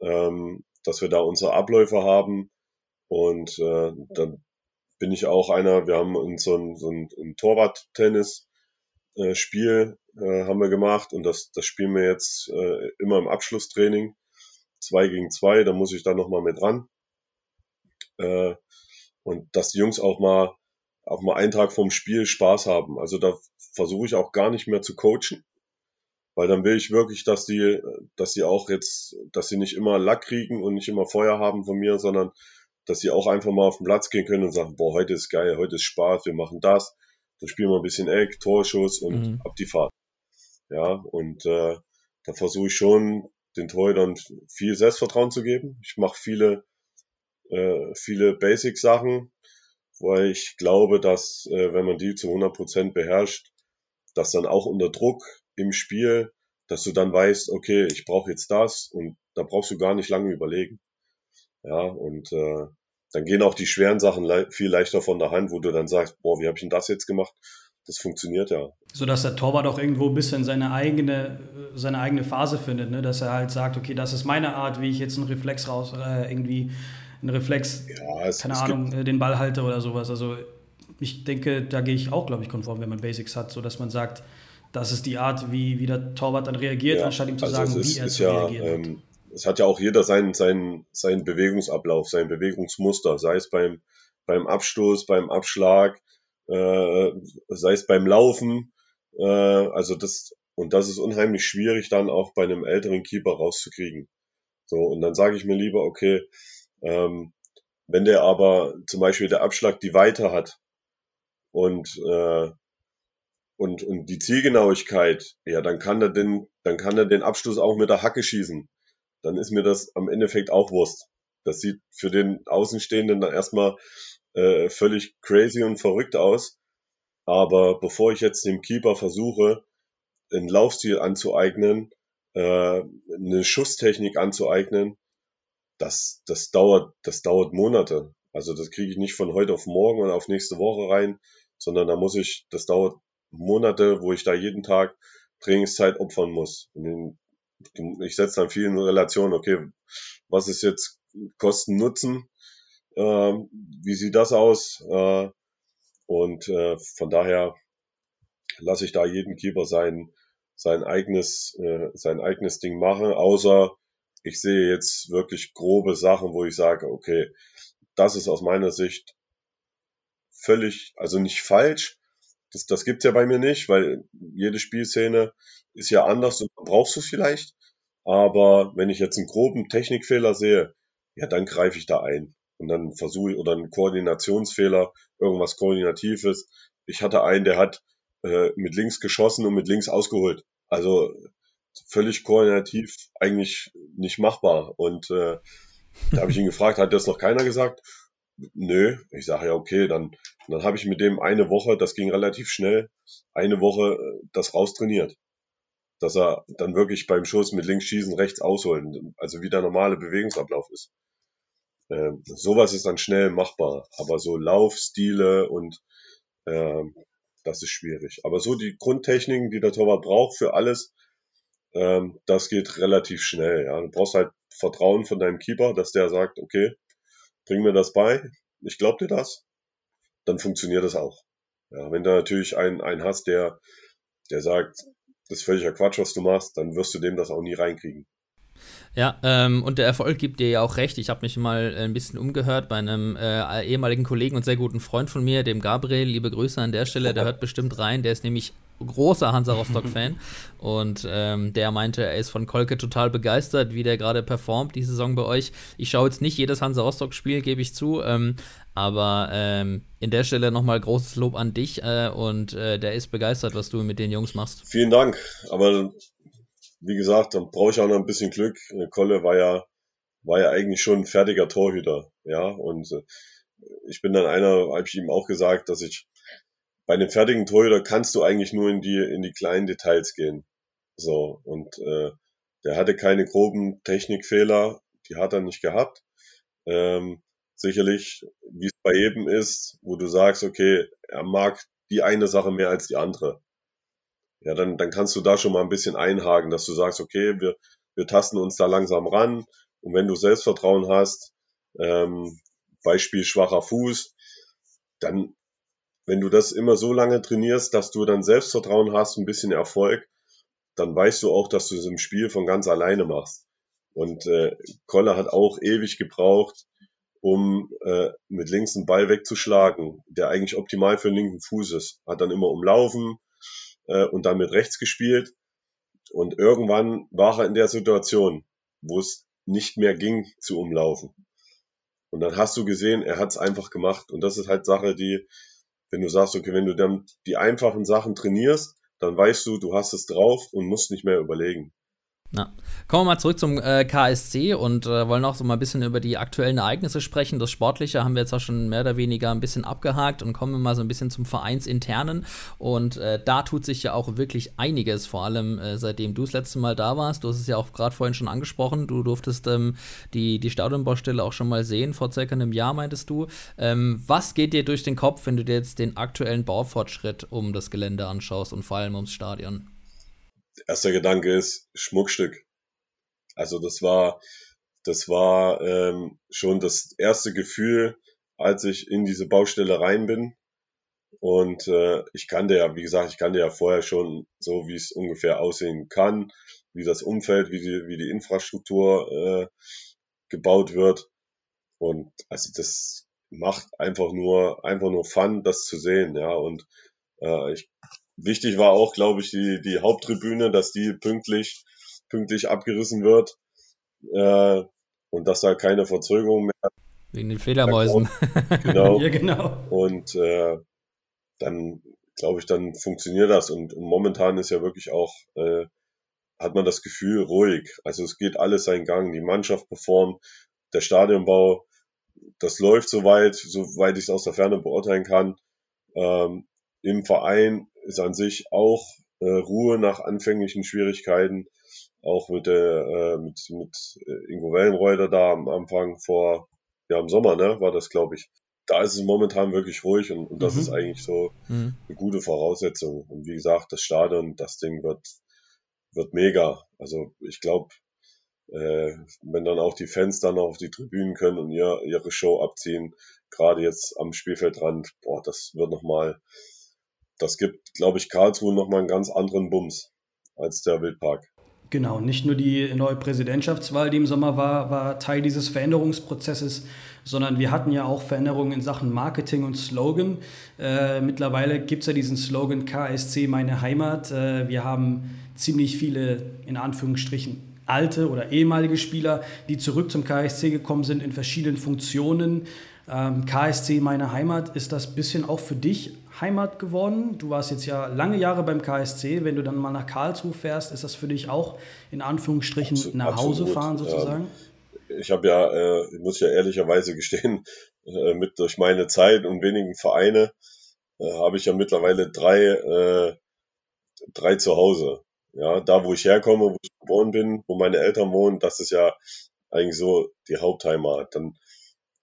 ähm, dass wir da unsere Abläufe haben. Und äh, dann bin ich auch einer, wir haben uns so ein, so ein, ein Torwart-Tennis-Spiel äh, haben wir gemacht und das, das spielen wir jetzt äh, immer im Abschlusstraining. Zwei gegen zwei, da muss ich dann nochmal mit ran. Äh, und dass die Jungs auch mal auch mal einen Tag vorm Spiel Spaß haben. Also da versuche ich auch gar nicht mehr zu coachen, weil dann will ich wirklich, dass die, dass die auch jetzt, dass sie nicht immer Lack kriegen und nicht immer Feuer haben von mir, sondern dass sie auch einfach mal auf den Platz gehen können und sagen, boah, heute ist geil, heute ist Spaß, wir machen das, dann spielen wir ein bisschen Eck, Torschuss und mhm. ab die Fahrt. Ja, und äh, da versuche ich schon, den Torhütern viel Selbstvertrauen zu geben. Ich mache viele, äh, viele Basic-Sachen, weil ich glaube, dass äh, wenn man die zu 100 Prozent beherrscht, dass dann auch unter Druck im Spiel, dass du dann weißt, okay, ich brauche jetzt das und da brauchst du gar nicht lange überlegen. Ja, und äh, dann gehen auch die schweren Sachen le viel leichter von der Hand, wo du dann sagst, boah, wie habe ich denn das jetzt gemacht? das funktioniert ja. So dass der Torwart auch irgendwo ein bisschen seine eigene, seine eigene Phase findet, ne? dass er halt sagt, okay, das ist meine Art, wie ich jetzt einen Reflex raus, äh, irgendwie einen Reflex, ja, es, keine es Ahnung, äh, den Ball halte oder sowas. Also ich denke, da gehe ich auch, glaube ich, konform, wenn man Basics hat, so dass man sagt, das ist die Art, wie, wie der Torwart dann reagiert, ja, anstatt ihm zu also sagen, ist, wie er zu ja, reagieren ähm, Es hat ja auch jeder seinen, seinen, seinen Bewegungsablauf, sein Bewegungsmuster, sei es beim, beim Abstoß, beim Abschlag, äh, sei es beim Laufen. Äh, also das, und das ist unheimlich schwierig dann auch bei einem älteren Keeper rauszukriegen. So, und dann sage ich mir lieber, okay, ähm, wenn der aber zum Beispiel der Abschlag die Weite hat und, äh, und, und die Zielgenauigkeit, ja, dann kann er den, dann kann er den Abschluss auch mit der Hacke schießen. Dann ist mir das am Endeffekt auch Wurst. Das sieht für den Außenstehenden dann erstmal äh, völlig crazy und verrückt aus. Aber bevor ich jetzt dem Keeper versuche, einen Laufstil anzueignen, äh, eine Schusstechnik anzueignen, das, das dauert, das dauert Monate. Also das kriege ich nicht von heute auf morgen und auf nächste Woche rein, sondern da muss ich, das dauert Monate, wo ich da jeden Tag Trainingszeit opfern muss. Ich setze dann viel in Relation, okay, was ist jetzt Kosten-Nutzen? Äh, wie sieht das aus? Äh, und äh, von daher lasse ich da jeden Keeper sein, sein eigenes, äh, sein eigenes Ding machen, außer ich sehe jetzt wirklich grobe Sachen, wo ich sage, okay, das ist aus meiner Sicht völlig, also nicht falsch. Das, das gibt's ja bei mir nicht, weil jede Spielszene ist ja anders und brauchst du vielleicht. Aber wenn ich jetzt einen groben Technikfehler sehe, ja, dann greife ich da ein und dann versuche ich, oder ein Koordinationsfehler, irgendwas Koordinatives. Ich hatte einen, der hat äh, mit links geschossen und mit links ausgeholt. Also völlig koordinativ eigentlich nicht machbar. Und äh, da habe ich ihn gefragt, hat das noch keiner gesagt? Nö. Ich sage ja, okay, dann, dann habe ich mit dem eine Woche, das ging relativ schnell, eine Woche äh, das raustrainiert. Dass er dann wirklich beim Schuss mit links schießen, rechts ausholen, also wie der normale Bewegungsablauf ist. Ähm, sowas ist dann schnell machbar, aber so Laufstile und ähm, das ist schwierig. Aber so die Grundtechniken, die der Torwart braucht für alles, ähm, das geht relativ schnell. Ja. Du brauchst halt Vertrauen von deinem Keeper, dass der sagt, okay, bring mir das bei, ich glaube dir das, dann funktioniert das auch. Ja, wenn du natürlich einen, einen hast, der, der sagt, das ist völliger Quatsch, was du machst, dann wirst du dem das auch nie reinkriegen. Ja, ähm, und der Erfolg gibt dir ja auch recht. Ich habe mich mal ein bisschen umgehört bei einem äh, ehemaligen Kollegen und sehr guten Freund von mir, dem Gabriel. Liebe Grüße an der Stelle, der hört bestimmt rein. Der ist nämlich großer Hansa Rostock-Fan und ähm, der meinte, er ist von Kolke total begeistert, wie der gerade performt, die Saison bei euch. Ich schaue jetzt nicht jedes Hansa Rostock-Spiel, gebe ich zu, ähm, aber ähm, in der Stelle nochmal großes Lob an dich äh, und äh, der ist begeistert, was du mit den Jungs machst. Vielen Dank, aber wie gesagt, dann brauche ich auch noch ein bisschen Glück. Kolle war ja, war ja eigentlich schon ein fertiger Torhüter, ja, und äh, ich bin dann einer, habe ich ihm auch gesagt, dass ich bei einem fertigen Torhüter kannst du eigentlich nur in die, in die kleinen Details gehen. So, und äh, der hatte keine groben Technikfehler, die hat er nicht gehabt. Ähm, sicherlich, wie es bei jedem ist, wo du sagst, okay, er mag die eine Sache mehr als die andere. Ja, dann, dann kannst du da schon mal ein bisschen einhaken, dass du sagst, okay, wir, wir tasten uns da langsam ran. Und wenn du Selbstvertrauen hast, ähm, Beispiel schwacher Fuß, dann wenn du das immer so lange trainierst, dass du dann Selbstvertrauen hast, ein bisschen Erfolg, dann weißt du auch, dass du es im Spiel von ganz alleine machst. Und äh, Koller hat auch ewig gebraucht, um äh, mit links einen Ball wegzuschlagen, der eigentlich optimal für den linken Fuß ist. Hat dann immer umlaufen äh, und dann mit rechts gespielt. Und irgendwann war er in der Situation, wo es nicht mehr ging zu umlaufen. Und dann hast du gesehen, er hat es einfach gemacht. Und das ist halt Sache, die, wenn du sagst, okay, wenn du dann die einfachen Sachen trainierst, dann weißt du, du hast es drauf und musst nicht mehr überlegen. Na. Kommen wir mal zurück zum äh, KSC und äh, wollen auch so mal ein bisschen über die aktuellen Ereignisse sprechen. Das Sportliche haben wir jetzt auch schon mehr oder weniger ein bisschen abgehakt und kommen wir mal so ein bisschen zum Vereinsinternen. Und äh, da tut sich ja auch wirklich einiges, vor allem äh, seitdem du das letzte Mal da warst. Du hast es ja auch gerade vorhin schon angesprochen. Du durftest ähm, die, die Stadionbaustelle auch schon mal sehen, vor circa einem Jahr meintest du. Ähm, was geht dir durch den Kopf, wenn du dir jetzt den aktuellen Baufortschritt um das Gelände anschaust und vor allem ums Stadion? Erster Gedanke ist Schmuckstück. Also das war, das war ähm, schon das erste Gefühl, als ich in diese Baustelle rein bin. Und äh, ich kannte ja, wie gesagt, ich kannte ja vorher schon so, wie es ungefähr aussehen kann, wie das Umfeld, wie die, wie die Infrastruktur äh, gebaut wird. Und also das macht einfach nur, einfach nur Fun, das zu sehen, ja. Und äh, ich Wichtig war auch, glaube ich, die, die Haupttribüne, dass die pünktlich, pünktlich abgerissen wird äh, und dass da keine Verzögerung mehr. Wegen den Fledermäusen. Genau. ja, genau. Und äh, dann glaube ich, dann funktioniert das. Und, und, momentan ist ja wirklich auch, äh, hat man das Gefühl, ruhig. Also es geht alles seinen Gang. Die Mannschaft performt, der Stadionbau, das läuft soweit, soweit ich es aus der Ferne beurteilen kann. Ähm, Im Verein ist an sich auch äh, Ruhe nach anfänglichen Schwierigkeiten, auch mit der äh, mit, mit äh, Ingo Wellenreuter da am Anfang vor, ja im Sommer, ne, war das, glaube ich. Da ist es momentan wirklich ruhig und, und das mhm. ist eigentlich so mhm. eine gute Voraussetzung. Und wie gesagt, das Stadion, das Ding wird, wird mega. Also ich glaube, äh, wenn dann auch die Fans dann auf die Tribünen können und ihr, ihre Show abziehen, gerade jetzt am Spielfeldrand, boah, das wird nochmal das gibt, glaube ich, Karlsruhe nochmal einen ganz anderen Bums als der Wildpark. Genau, nicht nur die neue Präsidentschaftswahl, die im Sommer war, war Teil dieses Veränderungsprozesses, sondern wir hatten ja auch Veränderungen in Sachen Marketing und Slogan. Äh, mittlerweile gibt es ja diesen Slogan KSC meine Heimat. Äh, wir haben ziemlich viele, in Anführungsstrichen, alte oder ehemalige Spieler, die zurück zum KSC gekommen sind in verschiedenen Funktionen. Ähm, KSC, meine Heimat, ist das bisschen auch für dich Heimat geworden? Du warst jetzt ja lange Jahre beim KSC. Wenn du dann mal nach Karlsruhe fährst, ist das für dich auch in Anführungsstrichen Absolut, nach Hause fahren sozusagen? Ja. Ich habe ja, äh, muss ja ehrlicherweise gestehen, äh, mit durch meine Zeit und wenigen Vereine äh, habe ich ja mittlerweile drei, äh, drei zu Hause. Ja, da wo ich herkomme, wo ich geboren bin, wo meine Eltern wohnen, das ist ja eigentlich so die Hauptheimat. Dann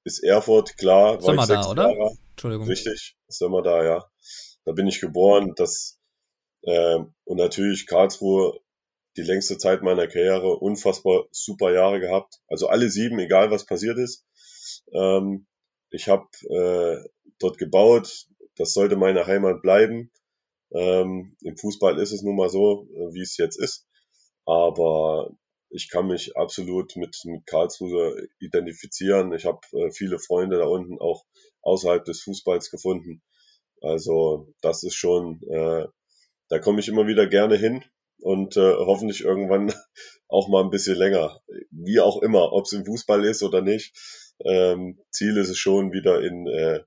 ist Erfurt, klar. Sind wir da, oder? Jahre. Entschuldigung. Richtig, sind wir da, ja. Da bin ich geboren. Das, äh, und natürlich Karlsruhe, die längste Zeit meiner Karriere, unfassbar super Jahre gehabt. Also alle sieben, egal was passiert ist. Ähm, ich habe äh, dort gebaut. Das sollte meine Heimat bleiben. Ähm, Im Fußball ist es nun mal so, äh, wie es jetzt ist. Aber ich kann mich absolut mit, mit Karlsruhe identifizieren. Ich habe äh, viele Freunde da unten auch außerhalb des Fußballs gefunden. Also das ist schon, äh, da komme ich immer wieder gerne hin und äh, hoffentlich irgendwann auch mal ein bisschen länger. Wie auch immer, ob es im Fußball ist oder nicht. Ähm, Ziel ist es schon, wieder in, äh,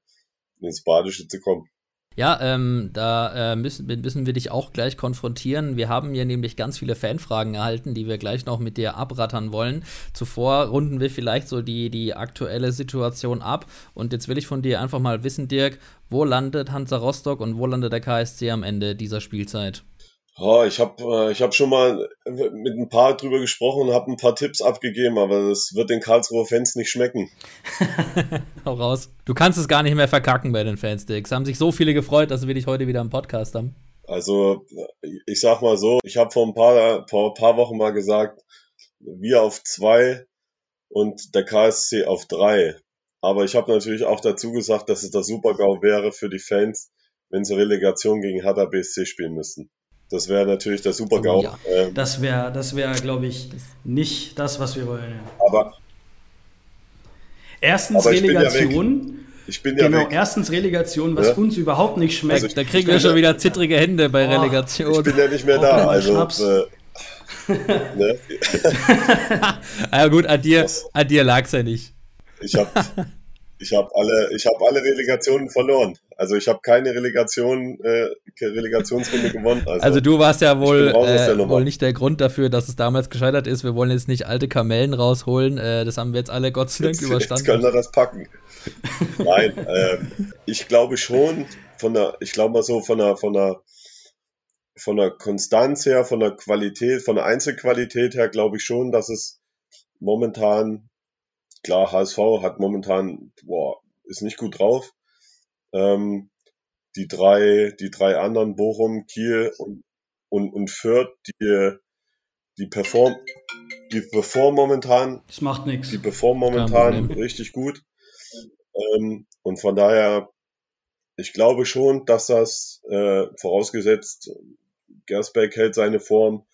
ins Badische zu kommen. Ja, ähm, da äh, müssen, müssen wir dich auch gleich konfrontieren. Wir haben hier nämlich ganz viele Fanfragen erhalten, die wir gleich noch mit dir abrattern wollen. Zuvor runden wir vielleicht so die, die aktuelle Situation ab. Und jetzt will ich von dir einfach mal wissen, Dirk, wo landet Hansa Rostock und wo landet der KSC am Ende dieser Spielzeit? Oh, ich habe äh, ich hab schon mal mit ein paar drüber gesprochen und habe ein paar Tipps abgegeben, aber das wird den Karlsruher Fans nicht schmecken. Hau raus. Du kannst es gar nicht mehr verkacken bei den Fans, Dicks. Haben sich so viele gefreut, dass wir dich heute wieder im Podcast haben. Also, ich sag mal so, ich habe vor ein paar, vor ein paar Wochen mal gesagt, wir auf zwei und der KSC auf drei. Aber ich habe natürlich auch dazu gesagt, dass es der Super-GAU wäre für die Fans, wenn sie Relegation gegen Hertha BSC spielen müssten. Das wäre natürlich der Super-GAU. Oh, ja. ähm, das wäre, das wär, glaube ich, nicht das, was wir wollen. Ja. Aber erstens aber Relegation. Ich bin ja genau, weg. erstens Relegation, was ja? uns überhaupt nicht schmeckt. Also da kriegen wir schon wieder zittrige Hände bei oh, Relegation. Ich bin ja nicht mehr da, also. Äh, ne? ja gut, an dir, an dir lag es ja nicht. Ich habe ich hab alle, ich hab alle Relegationen verloren. Also ich habe keine Relegation, äh, Relegationsrunde gewonnen. Also, also, du warst ja wohl, äh, wohl nicht der Grund dafür, dass es damals gescheitert ist. Wir wollen jetzt nicht alte Kamellen rausholen. Äh, das haben wir jetzt alle Gott sei Dank jetzt, überstanden. Jetzt können wir das packen. Nein, ähm, ich glaube schon, von der, ich glaube mal so von der, von der, von der Konstanz her, von der Qualität, von der Einzelqualität her, glaube ich schon, dass es momentan, klar, HSV hat momentan, boah, ist nicht gut drauf, ähm, die drei, die drei anderen, Bochum, Kiel und, und, und Fürth, die, die perform, die perform momentan. Das macht nichts. Die perform momentan richtig gut. Ähm, und von daher, ich glaube schon, dass das, äh, vorausgesetzt, Gersbeck hält seine Form,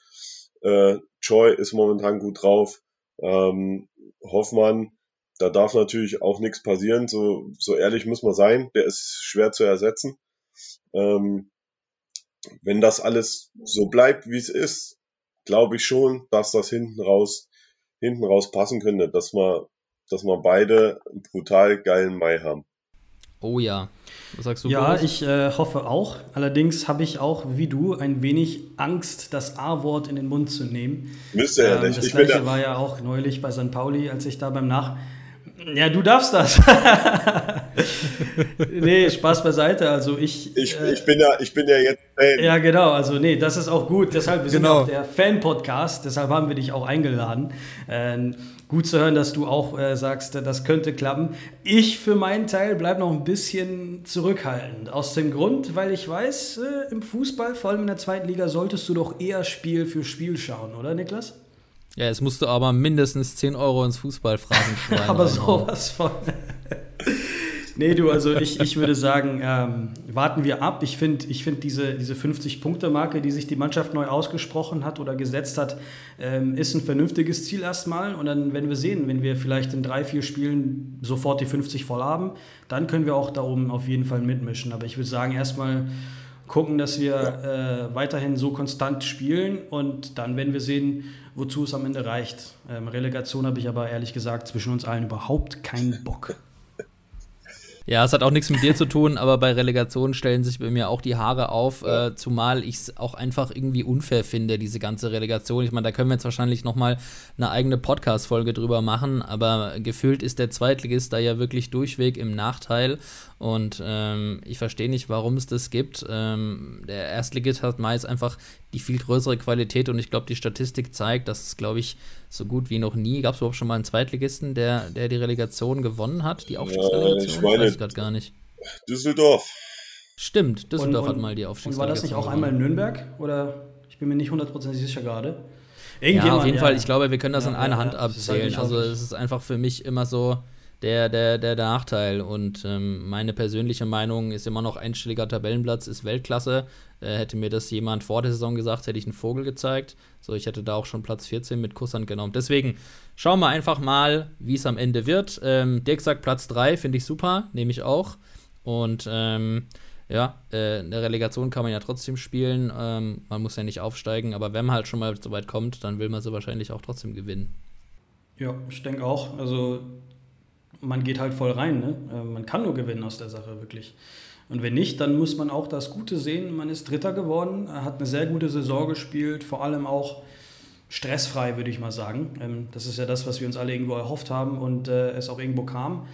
äh, Choi ist momentan gut drauf, ähm, Hoffmann da darf natürlich auch nichts passieren, so, so ehrlich muss man sein, der ist schwer zu ersetzen. Ähm, wenn das alles so bleibt, wie es ist, glaube ich schon, dass das hinten raus, hinten raus passen könnte, dass wir, dass wir beide einen brutal geilen Mai haben. Oh ja. Was sagst du? Ja, Boris? ich äh, hoffe auch. Allerdings habe ich auch, wie du, ein wenig Angst, das A-Wort in den Mund zu nehmen. Müsste ja ähm, nicht. Das ich gleiche war ja auch neulich bei St. Pauli, als ich da beim Nach ja, du darfst das. nee, Spaß beiseite. Also ich. Ich, äh, ich, bin ja, ich bin ja jetzt Fan. Ja, genau. Also, nee, das ist auch gut. Deshalb, wir genau. sind auch der Fan-Podcast. Deshalb haben wir dich auch eingeladen. Äh, gut zu hören, dass du auch äh, sagst, das könnte klappen. Ich für meinen Teil bleibe noch ein bisschen zurückhaltend. Aus dem Grund, weil ich weiß, äh, im Fußball, vor allem in der zweiten Liga, solltest du doch eher Spiel für Spiel schauen, oder Niklas? Ja, jetzt musst du aber mindestens 10 Euro ins Fußballphrasen schreiben. aber sowas von. nee, du, also ich, ich würde sagen, ähm, warten wir ab. Ich finde ich find diese, diese 50-Punkte-Marke, die sich die Mannschaft neu ausgesprochen hat oder gesetzt hat, ähm, ist ein vernünftiges Ziel erstmal. Und dann werden wir sehen, wenn wir vielleicht in drei, vier Spielen sofort die 50 voll haben, dann können wir auch da oben auf jeden Fall mitmischen. Aber ich würde sagen, erstmal gucken, dass wir äh, weiterhin so konstant spielen und dann werden wir sehen, wozu es am Ende reicht. Ähm, Relegation habe ich aber ehrlich gesagt zwischen uns allen überhaupt keinen Bock. Ja, es hat auch nichts mit dir zu tun, aber bei Relegation stellen sich bei mir auch die Haare auf, ja. äh, zumal ich es auch einfach irgendwie unfair finde, diese ganze Relegation. Ich meine, da können wir jetzt wahrscheinlich noch mal eine eigene Podcast-Folge drüber machen, aber gefühlt ist der Zweitligist da ja wirklich durchweg im Nachteil und ähm, ich verstehe nicht, warum es das gibt. Ähm, der Erstligist hat meist einfach die viel größere Qualität und ich glaube, die Statistik zeigt, dass es, glaube ich, so gut wie noch nie. Gab es überhaupt schon mal einen Zweitligisten, der, der die Relegation gewonnen hat? Die Aufstiegsrelegation? Ja, ich meine, weiß ich gerade gar nicht. Düsseldorf. Stimmt, Düsseldorf und, und, hat mal die Aufstiegsrelegation. Und war das nicht auch einmal in Nürnberg? Oder ich bin mir nicht hundertprozentig sicher gerade. Ja, auf jeden ja. Fall. Ich glaube, wir können das ja, in einer ja, Hand abzählen. Also es ist einfach für mich immer so der, der, der, Nachteil. Und ähm, meine persönliche Meinung ist immer noch einstelliger Tabellenplatz ist Weltklasse. Äh, hätte mir das jemand vor der Saison gesagt, hätte ich einen Vogel gezeigt. So, ich hätte da auch schon Platz 14 mit Kusshand genommen. Deswegen schauen wir einfach mal, wie es am Ende wird. Ähm, Dirk sagt Platz 3, finde ich super, nehme ich auch. Und ähm, ja, äh, eine Relegation kann man ja trotzdem spielen. Ähm, man muss ja nicht aufsteigen, aber wenn man halt schon mal so weit kommt, dann will man sie wahrscheinlich auch trotzdem gewinnen. Ja, ich denke auch. Also man geht halt voll rein. Ne? Äh, man kann nur gewinnen aus der Sache, wirklich. Und wenn nicht, dann muss man auch das Gute sehen. Man ist Dritter geworden, hat eine sehr gute Saison gespielt, vor allem auch stressfrei, würde ich mal sagen. Ähm, das ist ja das, was wir uns alle irgendwo erhofft haben und äh, es auch irgendwo kam.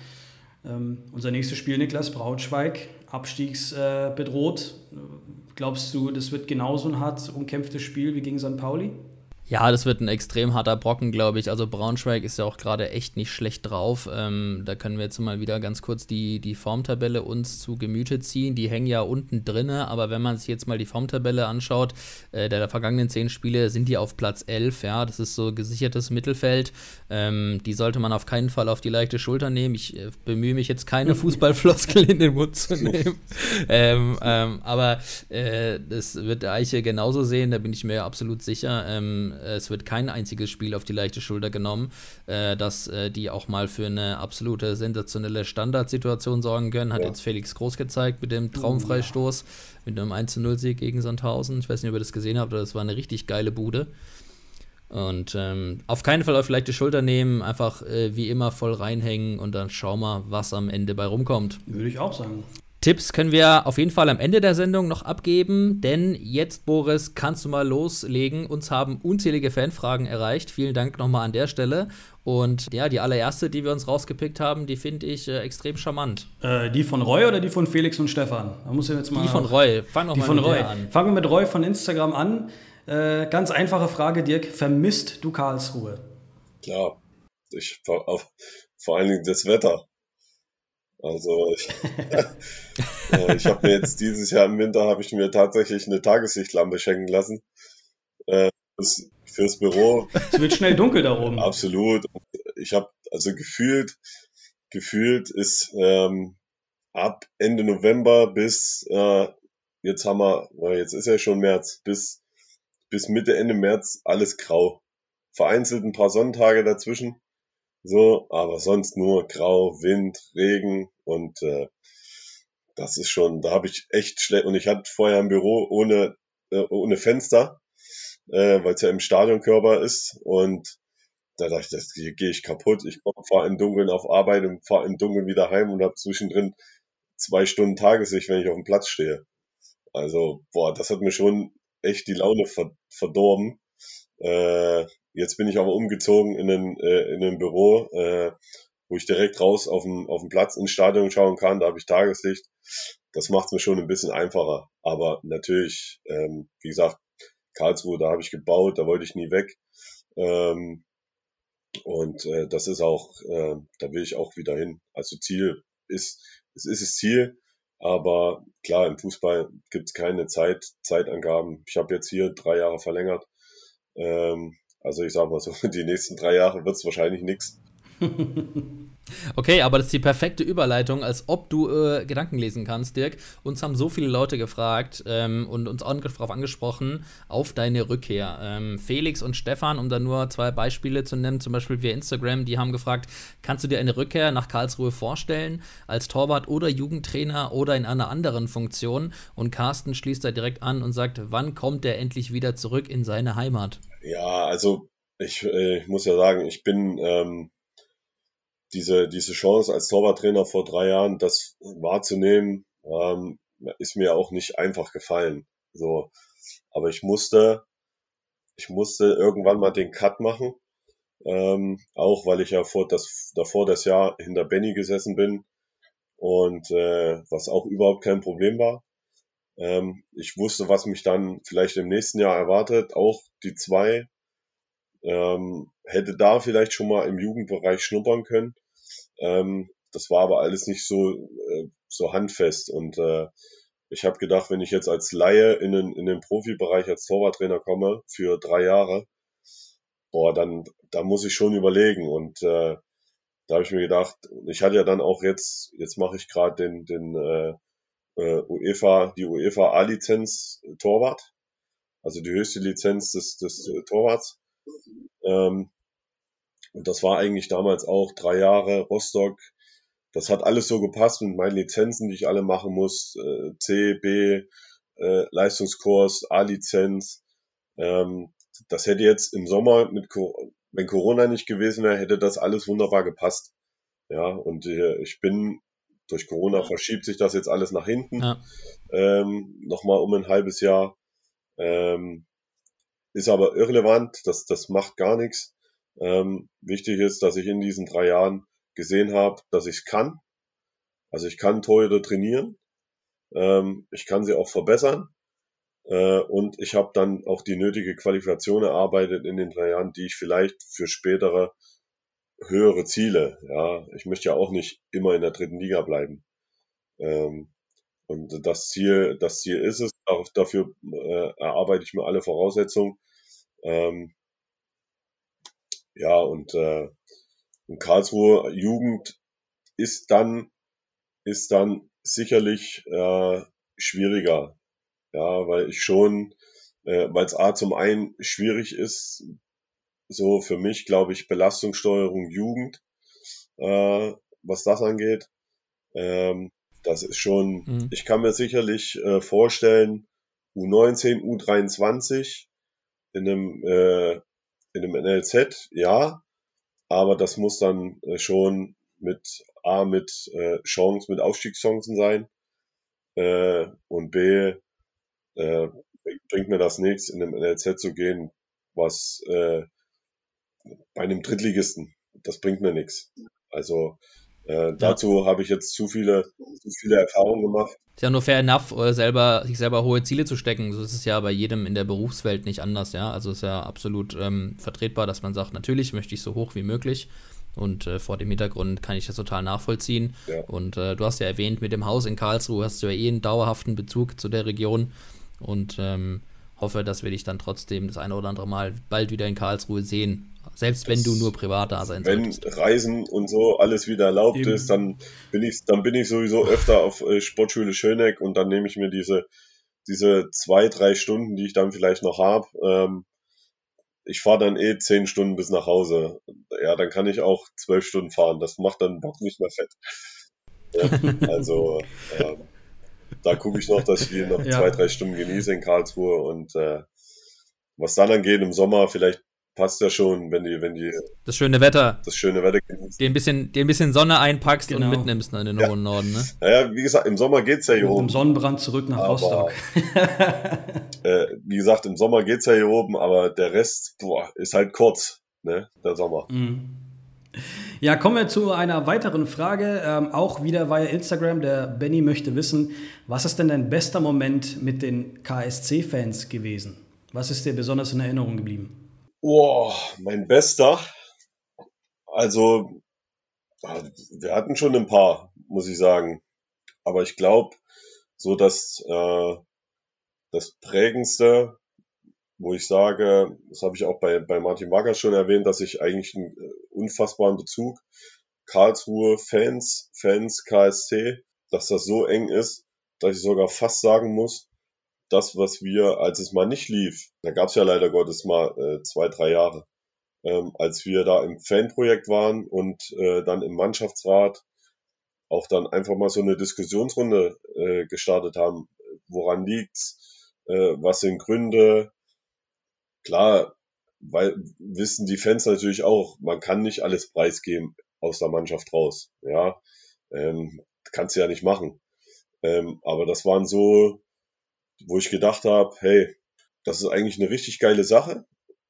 Ähm, unser nächstes Spiel, Niklas Braunschweig, abstiegsbedroht. Glaubst du, das wird genauso ein hart umkämpftes Spiel wie gegen St. Pauli? Ja, das wird ein extrem harter Brocken, glaube ich. Also Braunschweig ist ja auch gerade echt nicht schlecht drauf. Ähm, da können wir jetzt mal wieder ganz kurz die, die Formtabelle uns zu Gemüte ziehen. Die hängen ja unten drinne, aber wenn man sich jetzt mal die Formtabelle anschaut, äh, der, der vergangenen zehn Spiele sind die auf Platz 11. Ja, das ist so gesichertes Mittelfeld. Ähm, die sollte man auf keinen Fall auf die leichte Schulter nehmen. Ich äh, bemühe mich jetzt keine Fußballfloskel in den Mund zu nehmen. ähm, ähm, aber äh, das wird der Eiche genauso sehen, da bin ich mir absolut sicher. Es wird kein einziges Spiel auf die leichte Schulter genommen, äh, dass äh, die auch mal für eine absolute sensationelle Standardsituation sorgen können. Hat ja. jetzt Felix Groß gezeigt mit dem Traumfreistoß, mit einem 1-0-Sieg gegen Sandhausen. Ich weiß nicht, ob ihr das gesehen habt, aber das war eine richtig geile Bude. Und ähm, auf keinen Fall auf leichte Schulter nehmen, einfach äh, wie immer voll reinhängen und dann schauen wir, was am Ende bei rumkommt. Würde ich auch sagen. Tipps können wir auf jeden Fall am Ende der Sendung noch abgeben, denn jetzt, Boris, kannst du mal loslegen. Uns haben unzählige Fanfragen erreicht. Vielen Dank nochmal an der Stelle. Und ja, die allererste, die wir uns rausgepickt haben, die finde ich äh, extrem charmant. Äh, die von Roy oder die von Felix und Stefan? Da muss ich jetzt mal. Die von Roy. Fang doch die mal von Roy. an. Fangen wir mit Roy von Instagram an. Äh, ganz einfache Frage, Dirk. Vermisst du Karlsruhe? Klar. Ich, vor allen Dingen das Wetter. Also ich, äh, ich habe mir jetzt dieses Jahr im Winter habe ich mir tatsächlich eine Tageslichtlampe schenken lassen. Äh, fürs, fürs Büro. Es wird schnell dunkel da oben. Absolut. Ich habe also gefühlt, gefühlt ist ähm, ab Ende November bis äh, jetzt haben wir, jetzt ist ja schon März, bis bis Mitte Ende März alles grau. Vereinzelt ein paar Sonntage dazwischen. So, aber sonst nur grau, Wind, Regen und äh, das ist schon, da habe ich echt schlecht. Und ich hatte vorher ein Büro ohne, äh, ohne Fenster, äh, weil es ja im Stadionkörper ist. Und da dachte ich, das gehe ich kaputt. Ich fahre im Dunkeln auf Arbeit und fahre im Dunkeln wieder heim und habe zwischendrin zwei Stunden Tageslicht, wenn ich auf dem Platz stehe. Also, boah, das hat mir schon echt die Laune verdorben. Äh, Jetzt bin ich aber umgezogen in ein, äh, in ein Büro, äh, wo ich direkt raus auf den, auf den Platz ins Stadion schauen kann. Da habe ich Tageslicht. Das macht es mir schon ein bisschen einfacher. Aber natürlich, ähm, wie gesagt, Karlsruhe, da habe ich gebaut, da wollte ich nie weg. Ähm, und äh, das ist auch, äh, da will ich auch wieder hin. Also Ziel ist, es ist das Ziel, aber klar, im Fußball gibt es keine Zeit, Zeitangaben. Ich habe jetzt hier drei Jahre verlängert. Ähm, also ich sag mal so, die nächsten drei Jahre wird es wahrscheinlich nichts. Okay, aber das ist die perfekte Überleitung, als ob du äh, Gedanken lesen kannst, Dirk. Uns haben so viele Leute gefragt ähm, und uns auch darauf angesprochen, auf deine Rückkehr. Ähm, Felix und Stefan, um da nur zwei Beispiele zu nennen, zum Beispiel via Instagram, die haben gefragt, kannst du dir eine Rückkehr nach Karlsruhe vorstellen, als Torwart oder Jugendtrainer oder in einer anderen Funktion? Und Carsten schließt da direkt an und sagt, wann kommt er endlich wieder zurück in seine Heimat? Ja, also ich, äh, ich muss ja sagen, ich bin ähm, diese, diese Chance als Torwarttrainer vor drei Jahren, das wahrzunehmen, ähm, ist mir auch nicht einfach gefallen. So. Aber ich musste, ich musste irgendwann mal den Cut machen. Ähm, auch weil ich ja vor das, davor das Jahr hinter Benny gesessen bin und äh, was auch überhaupt kein Problem war. Ähm, ich wusste, was mich dann vielleicht im nächsten Jahr erwartet, auch die zwei. Ähm, hätte da vielleicht schon mal im Jugendbereich schnuppern können. Ähm, das war aber alles nicht so, äh, so handfest. Und äh, ich habe gedacht, wenn ich jetzt als Laie in den, in den Profibereich als Torwarttrainer komme für drei Jahre, boah, dann da muss ich schon überlegen. Und äh, da habe ich mir gedacht, ich hatte ja dann auch jetzt, jetzt mache ich gerade den, den äh, äh UEFA, die UEFA A-Lizenz Torwart, also die höchste Lizenz des, des äh, Torwarts. Ähm, und das war eigentlich damals auch drei Jahre Rostock. Das hat alles so gepasst mit meinen Lizenzen, die ich alle machen muss. Äh, C, B, äh, Leistungskurs, A-Lizenz. Ähm, das hätte jetzt im Sommer mit, wenn Corona nicht gewesen wäre, hätte das alles wunderbar gepasst. Ja, und äh, ich bin durch Corona verschiebt sich das jetzt alles nach hinten. Ja. Ähm, Nochmal um ein halbes Jahr. Ähm, ist aber irrelevant, das, das macht gar nichts. Ähm, wichtig ist, dass ich in diesen drei Jahren gesehen habe, dass ich kann. Also ich kann Torhüter trainieren, ähm, ich kann sie auch verbessern äh, und ich habe dann auch die nötige Qualifikation erarbeitet in den drei Jahren, die ich vielleicht für spätere höhere Ziele, ja, ich möchte ja auch nicht immer in der dritten Liga bleiben. Ähm, und das Ziel, das Ziel ist es, auch dafür äh, erarbeite ich mir alle Voraussetzungen. Ähm, ja, und äh, in Karlsruhe Jugend ist dann, ist dann sicherlich äh, schwieriger. Ja, weil ich schon, äh, weil es A zum einen schwierig ist, so für mich, glaube ich, Belastungssteuerung Jugend, äh, was das angeht. Ähm, das ist schon, mhm. ich kann mir sicherlich äh, vorstellen, U19, U23 in einem äh, in einem NLZ, ja, aber das muss dann äh, schon mit A, mit äh, Chance, mit Aufstiegschancen sein. Äh, und B, äh, bringt mir das nichts, in einem NLZ zu gehen, was äh, bei einem Drittligisten, das bringt mir nichts. Also äh, dazu habe ich jetzt zu viele, zu viele Erfahrungen gemacht. Ist ja nur fair enough, äh, selber, sich selber hohe Ziele zu stecken. So ist es ja bei jedem in der Berufswelt nicht anders, ja. Also ist ja absolut ähm, vertretbar, dass man sagt, natürlich möchte ich so hoch wie möglich. Und äh, vor dem Hintergrund kann ich das total nachvollziehen. Ja. Und äh, du hast ja erwähnt, mit dem Haus in Karlsruhe hast du ja eh einen dauerhaften Bezug zu der Region. Und ähm, hoffe, dass wir dich dann trotzdem das eine oder andere Mal bald wieder in Karlsruhe sehen. Selbst wenn du nur privat da sein Wenn solltest. Reisen und so alles wieder erlaubt Eben. ist, dann bin ich, dann bin ich sowieso öfter auf äh, Sportschule Schöneck und dann nehme ich mir diese, diese zwei, drei Stunden, die ich dann vielleicht noch habe. Ähm, ich fahre dann eh zehn Stunden bis nach Hause. Ja, dann kann ich auch zwölf Stunden fahren. Das macht dann Bock nicht mehr fett. Ja, also ähm, da gucke ich noch, dass ich die noch ja. zwei, drei Stunden genieße in Karlsruhe und äh, was dann angeht im Sommer, vielleicht passt ja schon, wenn die, wenn die das schöne Wetter, das schöne Wetter genießen. Den bisschen, den bisschen Sonne einpackst genau. und mitnimmst in den ja. hohen Norden, ne? Naja, wie gesagt, im Sommer geht's ja hier Mit oben. Im Sonnenbrand zurück nach aber, Rostock. äh, wie gesagt, im Sommer geht's ja hier oben, aber der Rest, boah, ist halt kurz, ne? Der Sommer. Mhm. Ja, kommen wir zu einer weiteren Frage. Ähm, auch wieder via Instagram. Der Benny möchte wissen, was ist denn dein bester Moment mit den KSC-Fans gewesen? Was ist dir besonders in Erinnerung geblieben? Boah, mein bester. Also, wir hatten schon ein paar, muss ich sagen. Aber ich glaube, so dass äh, das prägendste, wo ich sage, das habe ich auch bei, bei Martin Wagner schon erwähnt, dass ich eigentlich einen äh, unfassbaren Bezug Karlsruhe Fans, Fans KSC, dass das so eng ist, dass ich sogar fast sagen muss, das, was wir, als es mal nicht lief, da gab es ja leider Gottes mal äh, zwei, drei Jahre, ähm, als wir da im Fanprojekt waren und äh, dann im Mannschaftsrat auch dann einfach mal so eine Diskussionsrunde äh, gestartet haben. Woran liegt's? Äh, was sind Gründe? Klar, weil wissen die Fans natürlich auch, man kann nicht alles preisgeben aus der Mannschaft raus. Ja, ähm, kannst du ja nicht machen. Ähm, aber das waren so, wo ich gedacht habe, hey, das ist eigentlich eine richtig geile Sache.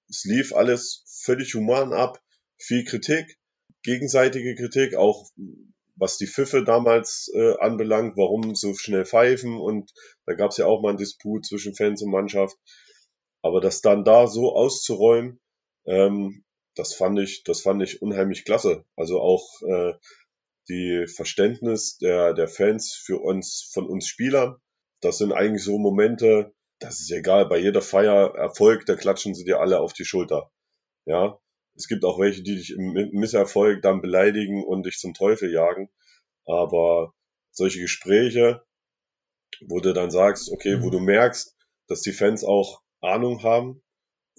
Es lief alles völlig human ab, viel Kritik, gegenseitige Kritik, auch was die Pfiffe damals äh, anbelangt, warum so schnell pfeifen und da gab es ja auch mal einen Disput zwischen Fans und Mannschaft. Aber das dann da so auszuräumen, ähm, das fand ich, das fand ich unheimlich klasse. Also auch äh, die Verständnis der, der Fans für uns, von uns Spielern. Das sind eigentlich so Momente, das ist egal, bei jeder Feier Erfolg, da klatschen sie dir alle auf die Schulter. Ja. Es gibt auch welche, die dich im Misserfolg dann beleidigen und dich zum Teufel jagen. Aber solche Gespräche, wo du dann sagst, okay, wo mhm. du merkst, dass die Fans auch Ahnung haben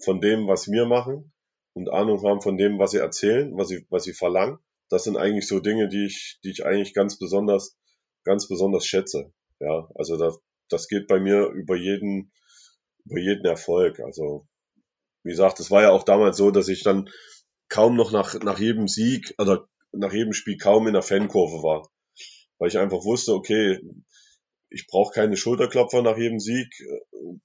von dem, was wir machen und Ahnung haben von dem, was sie erzählen, was sie, was sie verlangen. Das sind eigentlich so Dinge, die ich, die ich eigentlich ganz besonders, ganz besonders schätze. Ja, also das, das geht bei mir über jeden, über jeden Erfolg. Also, wie gesagt, es war ja auch damals so, dass ich dann kaum noch nach, nach jedem Sieg oder nach jedem Spiel kaum in der Fankurve war. Weil ich einfach wusste, okay, ich brauche keine Schulterklopfer nach jedem Sieg,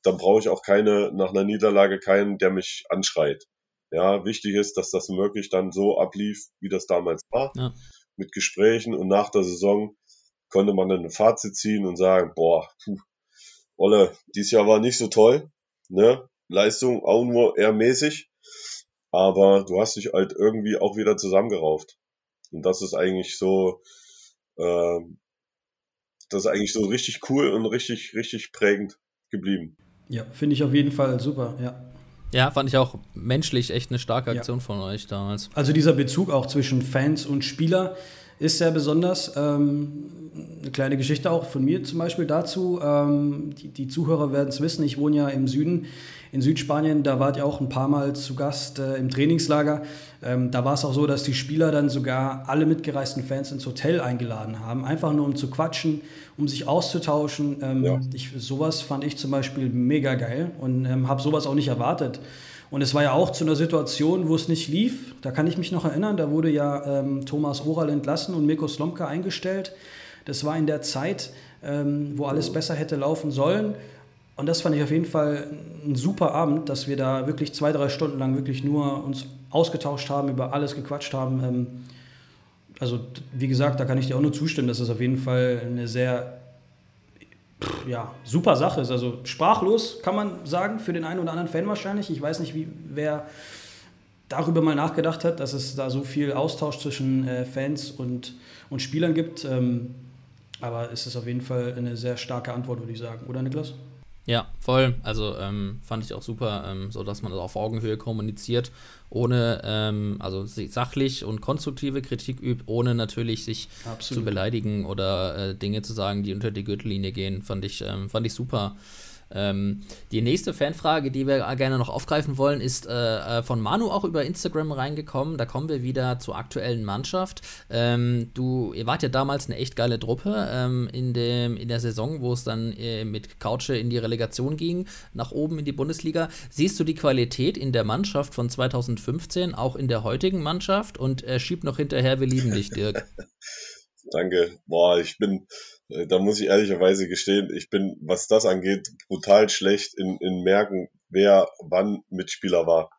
dann brauche ich auch keine, nach einer Niederlage keinen, der mich anschreit. Ja, wichtig ist, dass das wirklich dann so ablief, wie das damals war, ja. mit Gesprächen und nach der Saison konnte man dann ein Fazit ziehen und sagen, boah, puh, Olle, dieses Jahr war nicht so toll, ne? Leistung auch nur eher mäßig, aber du hast dich halt irgendwie auch wieder zusammengerauft. Und das ist eigentlich so, äh, das ist eigentlich so richtig cool und richtig, richtig prägend geblieben. Ja, finde ich auf jeden Fall super, ja. Ja, fand ich auch menschlich echt eine starke Aktion ja. von euch damals. Also dieser Bezug auch zwischen Fans und Spieler ist sehr besonders. Ähm, eine kleine Geschichte auch von mir zum Beispiel dazu. Ähm, die, die, Zuhörer werden es wissen, ich wohne ja im Süden, in Südspanien. Da wart ihr auch ein paar Mal zu Gast äh, im Trainingslager. Ähm, da war es auch so, dass die Spieler dann sogar alle mitgereisten Fans ins Hotel eingeladen haben. Einfach nur um zu quatschen, um sich auszutauschen. Ähm, ja. ich, sowas fand ich zum Beispiel mega geil und ähm, habe sowas auch nicht erwartet. Und es war ja auch zu einer Situation, wo es nicht lief. Da kann ich mich noch erinnern, da wurde ja ähm, Thomas Oral entlassen und Mirko Slomka eingestellt. Das war in der Zeit, ähm, wo alles besser hätte laufen sollen. Und das fand ich auf jeden Fall ein super Abend, dass wir da wirklich zwei, drei Stunden lang wirklich nur uns ausgetauscht haben, über alles gequatscht haben. Ähm, also, wie gesagt, da kann ich dir auch nur zustimmen, dass es auf jeden Fall eine sehr ja, super Sache ist. Also sprachlos kann man sagen, für den einen oder anderen Fan wahrscheinlich. Ich weiß nicht, wie, wer darüber mal nachgedacht hat, dass es da so viel Austausch zwischen äh, Fans und, und Spielern gibt. Ähm, aber es ist auf jeden Fall eine sehr starke Antwort, würde ich sagen. Oder Niklas? Ja, voll. Also ähm, fand ich auch super, ähm, so dass man das auf Augenhöhe kommuniziert, ohne, ähm, also sachlich und konstruktive Kritik übt, ohne natürlich sich Absolut. zu beleidigen oder äh, Dinge zu sagen, die unter die Gürtellinie gehen, fand ich, ähm, fand ich super. Ähm, die nächste Fanfrage, die wir gerne noch aufgreifen wollen, ist äh, äh, von Manu auch über Instagram reingekommen. Da kommen wir wieder zur aktuellen Mannschaft. Ähm, du, ihr wart ja damals eine echt geile Truppe ähm, in, dem, in der Saison, wo es dann äh, mit Couche in die Relegation ging, nach oben in die Bundesliga. Siehst du die Qualität in der Mannschaft von 2015 auch in der heutigen Mannschaft? Und äh, schieb noch hinterher, wir lieben dich, Dirk. Danke. Boah, ich bin da muss ich ehrlicherweise gestehen, ich bin, was das angeht, brutal schlecht in, in Merken, wer wann Mitspieler war.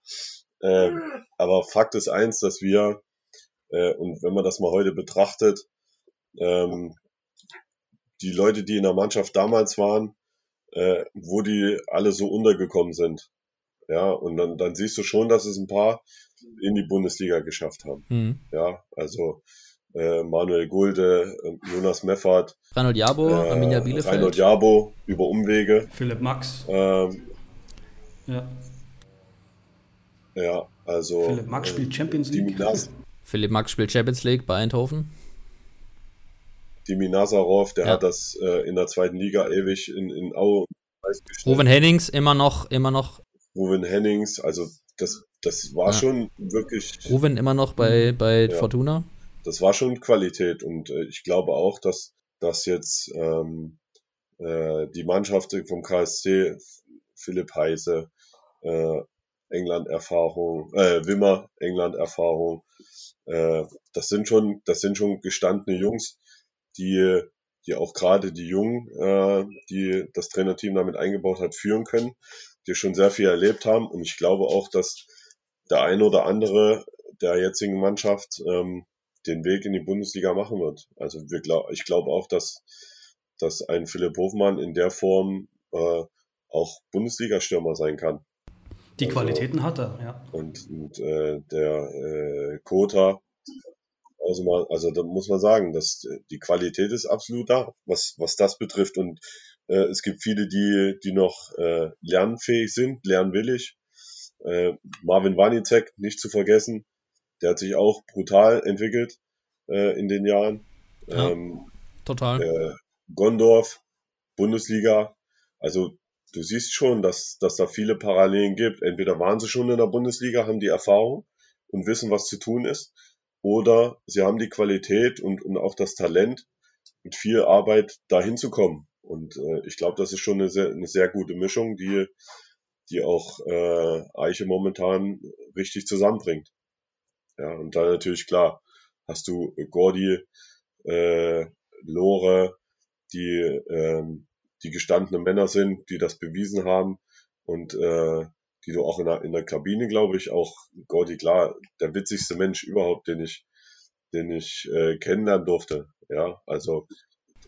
Äh, aber Fakt ist eins, dass wir, äh, und wenn man das mal heute betrachtet, ähm, die Leute, die in der Mannschaft damals waren, äh, wo die alle so untergekommen sind. Ja, und dann, dann siehst du schon, dass es ein paar in die Bundesliga geschafft haben. Mhm. Ja, also äh, Manuel Gulde, äh, Jonas Meffert, Reinhold Jabo, äh, Arminia Bielefeld. Reinhold Jabo über Umwege. Philipp Max. Ähm, ja. Ja, also. Philipp Max spielt Champions League. Philipp Max spielt Champions League bei Eindhoven. Dimi Nazarov, der ja. hat das äh, in der zweiten Liga ewig in, in Aue Ruven Hennings immer noch, immer noch. Ruven Hennings, also das, das war ja. schon wirklich. Ruven immer noch bei, bei ja. Fortuna? Das war schon Qualität und äh, ich glaube auch, dass, dass jetzt ähm, äh, die Mannschaft vom KSC, Philipp Heise, äh, England-Erfahrung, äh, Wimmer, England-Erfahrung, äh, das sind schon, das sind schon gestandene Jungs, die, die auch gerade die Jungen, äh, die das Trainerteam damit eingebaut hat, führen können, die schon sehr viel erlebt haben. Und ich glaube auch, dass der eine oder andere der jetzigen Mannschaft ähm, den Weg in die Bundesliga machen wird. Also wir glaub, ich glaube auch, dass, dass ein Philipp Hofmann in der Form äh, auch Bundesliga-Stürmer sein kann. Die also, Qualitäten hat er, ja. Und, und äh, der äh, Kota, also, mal, also da muss man sagen, dass die Qualität ist absolut da, was, was das betrifft. Und äh, es gibt viele, die, die noch äh, lernfähig sind, lernwillig. Äh, Marvin Wanicek, nicht zu vergessen, der hat sich auch brutal entwickelt äh, in den Jahren. Ja, ähm, total. Äh, Gondorf, Bundesliga. Also du siehst schon, dass, dass da viele Parallelen gibt. Entweder waren sie schon in der Bundesliga, haben die Erfahrung und wissen, was zu tun ist, oder sie haben die Qualität und, und auch das Talent, mit viel Arbeit dahin zu kommen. Und äh, ich glaube, das ist schon eine sehr, eine sehr gute Mischung, die, die auch äh, Eiche momentan richtig zusammenbringt. Ja, und dann natürlich klar, hast du Gordi, äh, Lore, die ähm, die gestandene Männer sind, die das bewiesen haben und äh, die du auch in der, in der Kabine, glaube ich, auch Gordy klar, der witzigste Mensch überhaupt, den ich, den ich äh, kennenlernen durfte. Ja, also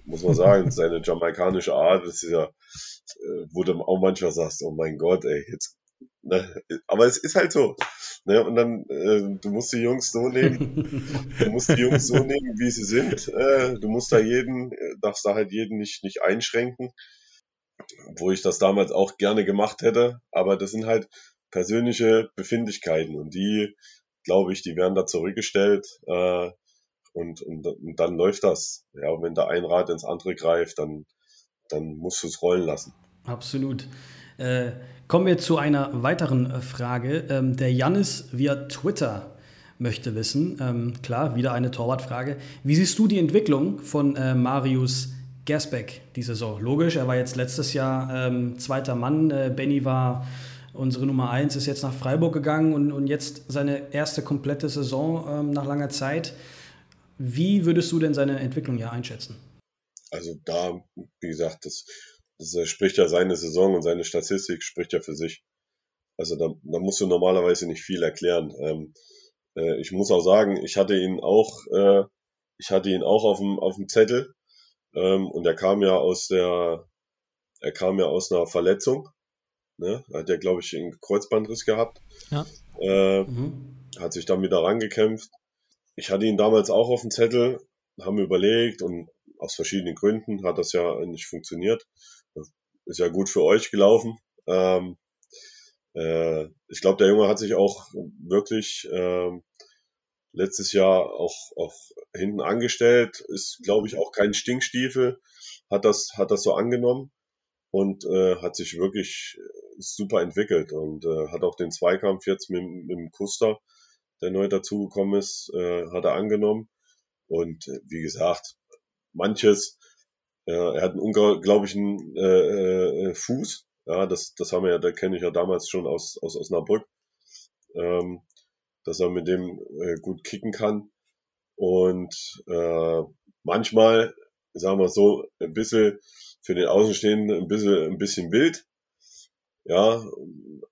muss man sagen, seine jamaikanische Art, ist ja, äh, wo du auch manchmal sagst, oh mein Gott, ey, jetzt Ne? Aber es ist halt so. Ne? Und dann, äh, du musst die Jungs so nehmen, du musst die Jungs so nehmen, wie sie sind. Äh, du musst da jeden, darfst da halt jeden nicht, nicht einschränken. Wo ich das damals auch gerne gemacht hätte. Aber das sind halt persönliche Befindlichkeiten und die, glaube ich, die werden da zurückgestellt. Äh, und, und, und dann läuft das. Ja, und wenn da ein Rad ins andere greift, dann, dann musst du es rollen lassen. Absolut. Äh, kommen wir zu einer weiteren äh, Frage. Ähm, der Jannis via Twitter möchte wissen, ähm, klar, wieder eine Torwartfrage. Wie siehst du die Entwicklung von äh, Marius Gersbeck die Saison? Logisch, er war jetzt letztes Jahr ähm, zweiter Mann. Äh, Benny war unsere Nummer eins, ist jetzt nach Freiburg gegangen und, und jetzt seine erste komplette Saison ähm, nach langer Zeit. Wie würdest du denn seine Entwicklung ja einschätzen? Also da, wie gesagt, das das spricht ja seine Saison und seine Statistik spricht ja für sich. Also da, da musst du normalerweise nicht viel erklären. Ähm, äh, ich muss auch sagen, ich hatte ihn auch, äh, ich hatte ihn auch auf dem, auf dem Zettel ähm, und er kam ja aus der, er kam ja aus einer Verletzung. Ne? Hat ja, glaube ich, einen Kreuzbandriss gehabt. Ja. Äh, mhm. Hat sich dann wieder rangekämpft. Ich hatte ihn damals auch auf dem Zettel, haben überlegt und aus verschiedenen Gründen hat das ja nicht funktioniert ist ja gut für euch gelaufen. Ähm, äh, ich glaube, der Junge hat sich auch wirklich ähm, letztes Jahr auch, auch hinten angestellt, ist, glaube ich, auch kein Stinkstiefel, hat das, hat das so angenommen und äh, hat sich wirklich super entwickelt und äh, hat auch den Zweikampf jetzt mit, mit dem Kuster, der neu dazugekommen ist, äh, hat er angenommen. Und äh, wie gesagt, manches ja, er hat einen unglaublichen äh, äh, Fuß. Ja, das, das haben wir ja, da kenne ich ja damals schon aus, aus Osnabrück, ähm, dass er mit dem äh, gut kicken kann. Und äh, manchmal, sagen wir so, ein bisschen für den Außenstehenden ein bisschen, ein bisschen wild. Ja,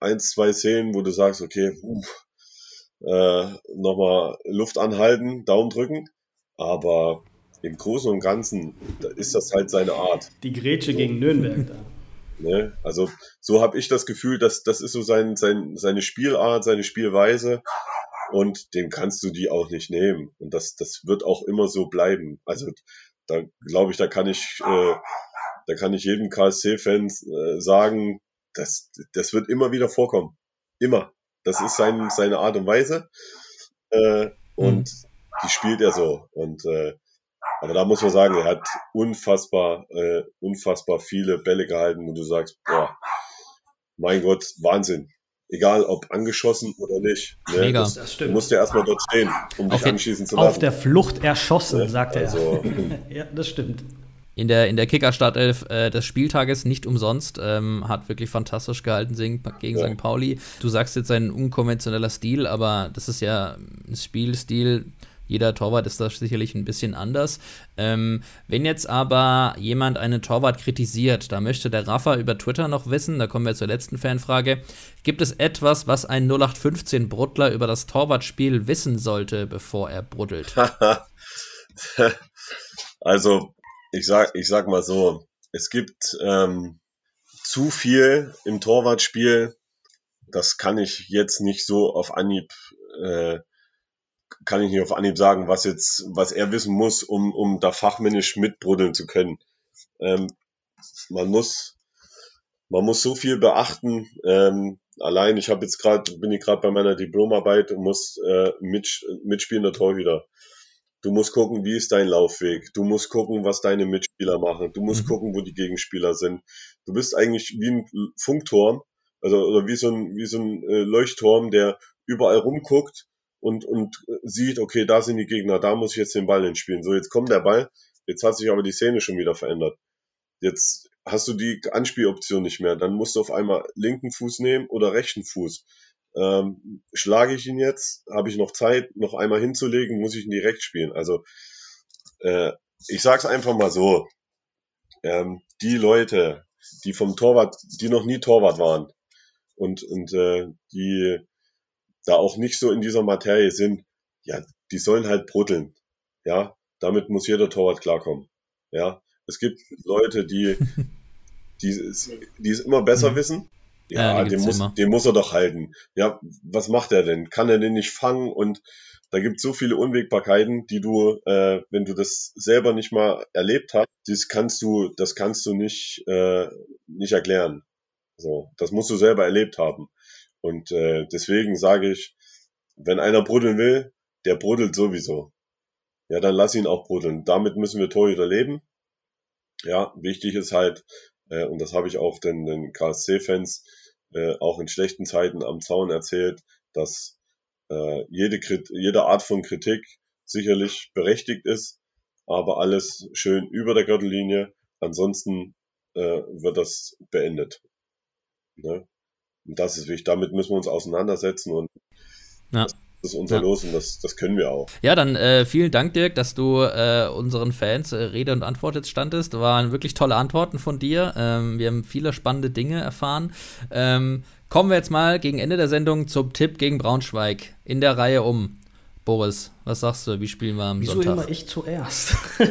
eins, zwei Szenen, wo du sagst, okay, uff, äh, nochmal Luft anhalten, Daumen drücken. Aber im Großen und Ganzen ist das halt seine Art. Die Grätsche so. gegen Nürnberg da. Ne? Also so habe ich das Gefühl, dass das ist so sein, sein, seine Spielart, seine Spielweise und dem kannst du die auch nicht nehmen. Und das, das wird auch immer so bleiben. Also da glaube ich, da kann ich, äh, da kann ich jedem KSC-Fan äh, sagen, das, das wird immer wieder vorkommen. Immer. Das ist sein, seine Art und Weise. Äh, und mhm. die spielt er so. Und äh, aber da muss man sagen, er hat unfassbar, äh, unfassbar viele Bälle gehalten, wo du sagst, boah, mein Gott, Wahnsinn. Egal ob angeschossen oder nicht. Ne? Mega. Das, das stimmt. Du musst ja erstmal dort stehen, um auf dich anschießen zu lassen. Auf der Flucht erschossen, ja, sagt er. Also, ja, das stimmt in der, in der Kicker-Startelf äh, des Spieltages nicht umsonst. Ähm, hat wirklich fantastisch gehalten gegen ja. St. Pauli. Du sagst jetzt ein unkonventioneller Stil, aber das ist ja ein Spielstil. Jeder Torwart ist da sicherlich ein bisschen anders. Ähm, wenn jetzt aber jemand einen Torwart kritisiert, da möchte der Rafa über Twitter noch wissen, da kommen wir zur letzten Fanfrage, gibt es etwas, was ein 0815 Bruttler über das Torwartspiel wissen sollte, bevor er bruddelt? also ich sag, ich sag mal so, es gibt ähm, zu viel im Torwartspiel. Das kann ich jetzt nicht so auf Anhieb, äh, kann ich nicht auf Anhieb sagen, was jetzt, was er wissen muss, um, um da fachmännisch mitbruddeln zu können. Ähm, man muss, man muss so viel beachten. Ähm, allein, ich habe jetzt gerade, bin ich gerade bei meiner Diplomarbeit und muss äh, mit, mitspielender Torhüter. Du musst gucken, wie ist dein Laufweg. Du musst gucken, was deine Mitspieler machen. Du musst mhm. gucken, wo die Gegenspieler sind. Du bist eigentlich wie ein Funkturm, also oder wie so ein, wie so ein äh, Leuchtturm, der überall rumguckt und, und sieht, okay, da sind die Gegner, da muss ich jetzt den Ball hinspielen. So, jetzt kommt der Ball, jetzt hat sich aber die Szene schon wieder verändert. Jetzt hast du die Anspieloption nicht mehr. Dann musst du auf einmal linken Fuß nehmen oder rechten Fuß. Ähm, schlage ich ihn jetzt? Habe ich noch Zeit, noch einmal hinzulegen? Muss ich ihn direkt spielen? Also äh, ich sag's einfach mal so: ähm, Die Leute, die vom Torwart, die noch nie Torwart waren und und äh, die da auch nicht so in dieser Materie sind, ja, die sollen halt brutteln. Ja, damit muss jeder Torwart klarkommen. Ja, es gibt Leute, die die, die es immer besser mhm. wissen ja, den, muss, den muss er doch halten. Ja, was macht er denn? Kann er den nicht fangen? Und da gibt es so viele Unwägbarkeiten, die du, äh, wenn du das selber nicht mal erlebt hast, das kannst du, das kannst du nicht, äh, nicht erklären. So, das musst du selber erlebt haben. Und äh, deswegen sage ich, wenn einer bruddeln will, der bruddelt sowieso. Ja, dann lass ihn auch bruddeln. Damit müssen wir Torhüter leben. Ja, wichtig ist halt, äh, und das habe ich auch den, den KSC-Fans äh, auch in schlechten Zeiten am Zaun erzählt, dass äh, jede, jede Art von Kritik sicherlich berechtigt ist, aber alles schön über der Gürtellinie. Ansonsten äh, wird das beendet. Ne? Und das ist wichtig. Damit müssen wir uns auseinandersetzen und ja. das ist unser ja. Los und das, das können wir auch. Ja, dann äh, vielen Dank, Dirk, dass du äh, unseren Fans äh, Rede und Antwort jetzt standest. Waren wirklich tolle Antworten von dir. Ähm, wir haben viele spannende Dinge erfahren. Ähm, kommen wir jetzt mal gegen Ende der Sendung zum Tipp gegen Braunschweig in der Reihe um. Boris, was sagst du? Wie spielen wir am Wieso Sonntag? Wieso immer ich zuerst?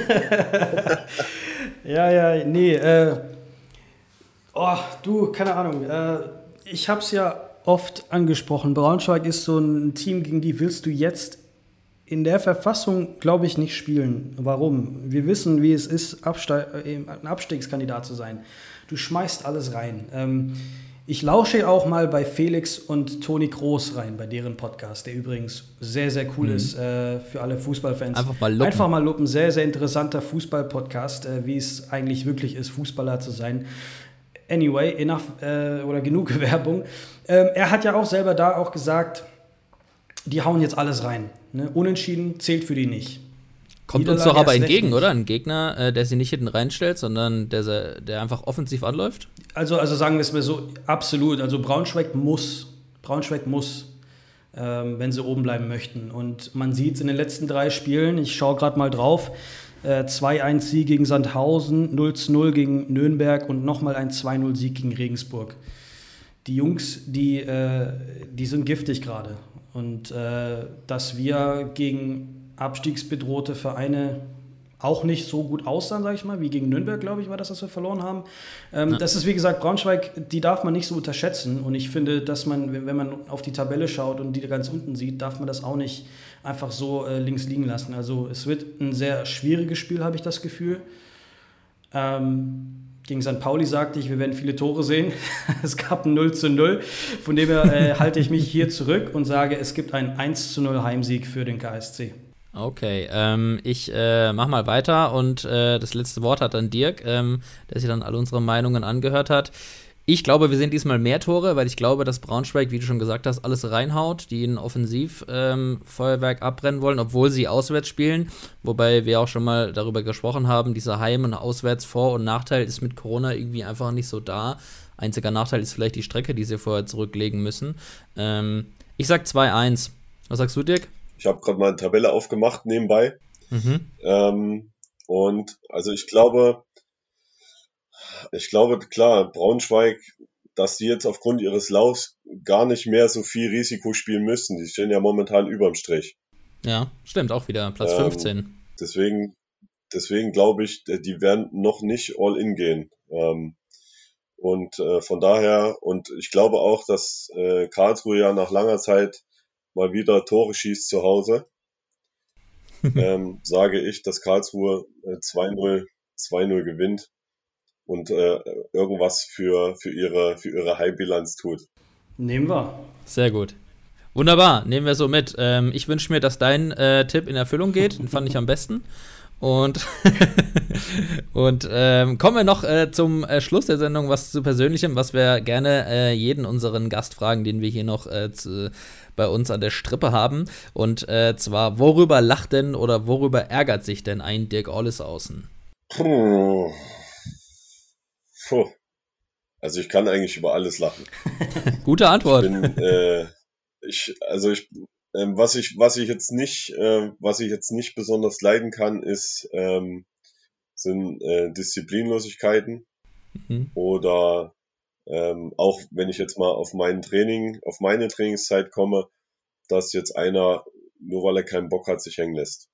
ja, ja, nee. Äh, oh, du, keine Ahnung. Ich hab's ja oft angesprochen. Braunschweig ist so ein Team, gegen die willst du jetzt in der Verfassung, glaube ich, nicht spielen. Warum? Wir wissen, wie es ist, Abste äh, ein Abstiegskandidat zu sein. Du schmeißt alles rein. Ähm, ich lausche auch mal bei Felix und Toni Groß rein, bei deren Podcast, der übrigens sehr, sehr cool mhm. ist äh, für alle Fußballfans. Einfach mal lupen. Einfach mal lupen. Sehr, sehr interessanter Fußball-Podcast, äh, wie es eigentlich wirklich ist, Fußballer zu sein. Anyway, enough äh, oder genug Werbung. Ähm, er hat ja auch selber da auch gesagt, die hauen jetzt alles rein. Ne? Unentschieden zählt für die nicht. Kommt uns doch aber entgegen, oder? Ein Gegner, äh, der sie nicht hinten reinstellt, sondern der, der einfach offensiv anläuft? Also, also sagen wir es mal so, absolut. Also Braunschweig muss, Braunschweig muss, ähm, wenn sie oben bleiben möchten. Und man sieht es in den letzten drei Spielen, ich schaue gerade mal drauf, äh, 2-1-Sieg gegen Sandhausen, 0-0 gegen Nürnberg und nochmal ein 2-0-Sieg gegen Regensburg die Jungs, die, äh, die sind giftig gerade. Und äh, dass wir gegen abstiegsbedrohte Vereine auch nicht so gut aussahen, sage ich mal, wie gegen Nürnberg, glaube ich, war das, was wir verloren haben. Ähm, ja. Das ist, wie gesagt, Braunschweig, die darf man nicht so unterschätzen. Und ich finde, dass man, wenn man auf die Tabelle schaut und die ganz unten sieht, darf man das auch nicht einfach so äh, links liegen lassen. Also es wird ein sehr schwieriges Spiel, habe ich das Gefühl. Ähm, gegen St. Pauli sagte ich, wir werden viele Tore sehen. es gab ein 0 zu 0. Von dem her äh, halte ich mich hier zurück und sage, es gibt einen 1 zu 0 Heimsieg für den KSC. Okay, ähm, ich äh, mach mal weiter und äh, das letzte Wort hat dann Dirk, ähm, der sich dann alle unsere Meinungen angehört hat. Ich glaube, wir sehen diesmal mehr Tore, weil ich glaube, dass Braunschweig, wie du schon gesagt hast, alles reinhaut, die ein Offensivfeuerwerk ähm, abbrennen wollen, obwohl sie auswärts spielen. Wobei wir auch schon mal darüber gesprochen haben, dieser Heim- und Auswärts-Vor- und Nachteil ist mit Corona irgendwie einfach nicht so da. Einziger Nachteil ist vielleicht die Strecke, die sie vorher zurücklegen müssen. Ähm, ich sag 2-1. Was sagst du, Dirk? Ich habe gerade mal eine Tabelle aufgemacht nebenbei. Mhm. Ähm, und also ich glaube, ich glaube, klar, Braunschweig, dass die jetzt aufgrund ihres Laufs gar nicht mehr so viel Risiko spielen müssen. Die stehen ja momentan überm Strich. Ja, stimmt, auch wieder Platz ähm, 15. Deswegen, deswegen glaube ich, die werden noch nicht all in gehen. Ähm, und äh, von daher, und ich glaube auch, dass äh, Karlsruhe ja nach langer Zeit mal wieder Tore schießt zu Hause. ähm, sage ich, dass Karlsruhe äh, 2-0 2-0 gewinnt und äh, irgendwas für, für ihre, für ihre High-Bilanz tut. Nehmen wir. Sehr gut. Wunderbar, nehmen wir so mit. Ähm, ich wünsche mir, dass dein äh, Tipp in Erfüllung geht. Den fand ich am besten. Und, und ähm, kommen wir noch äh, zum äh, Schluss der Sendung, was zu Persönlichem, was wir gerne äh, jeden unseren Gast fragen, den wir hier noch äh, zu, bei uns an der Strippe haben. Und äh, zwar, worüber lacht denn oder worüber ärgert sich denn ein Dirk Ollis außen? Puh. Puh. Also ich kann eigentlich über alles lachen. Gute Antwort. Ich bin, äh, ich, also ich, äh, was ich, was ich jetzt nicht, äh, was ich jetzt nicht besonders leiden kann, ist ähm, sind äh, Disziplinlosigkeiten mhm. oder ähm, auch wenn ich jetzt mal auf mein Training, auf meine Trainingszeit komme, dass jetzt einer nur weil er keinen Bock hat, sich hängen lässt.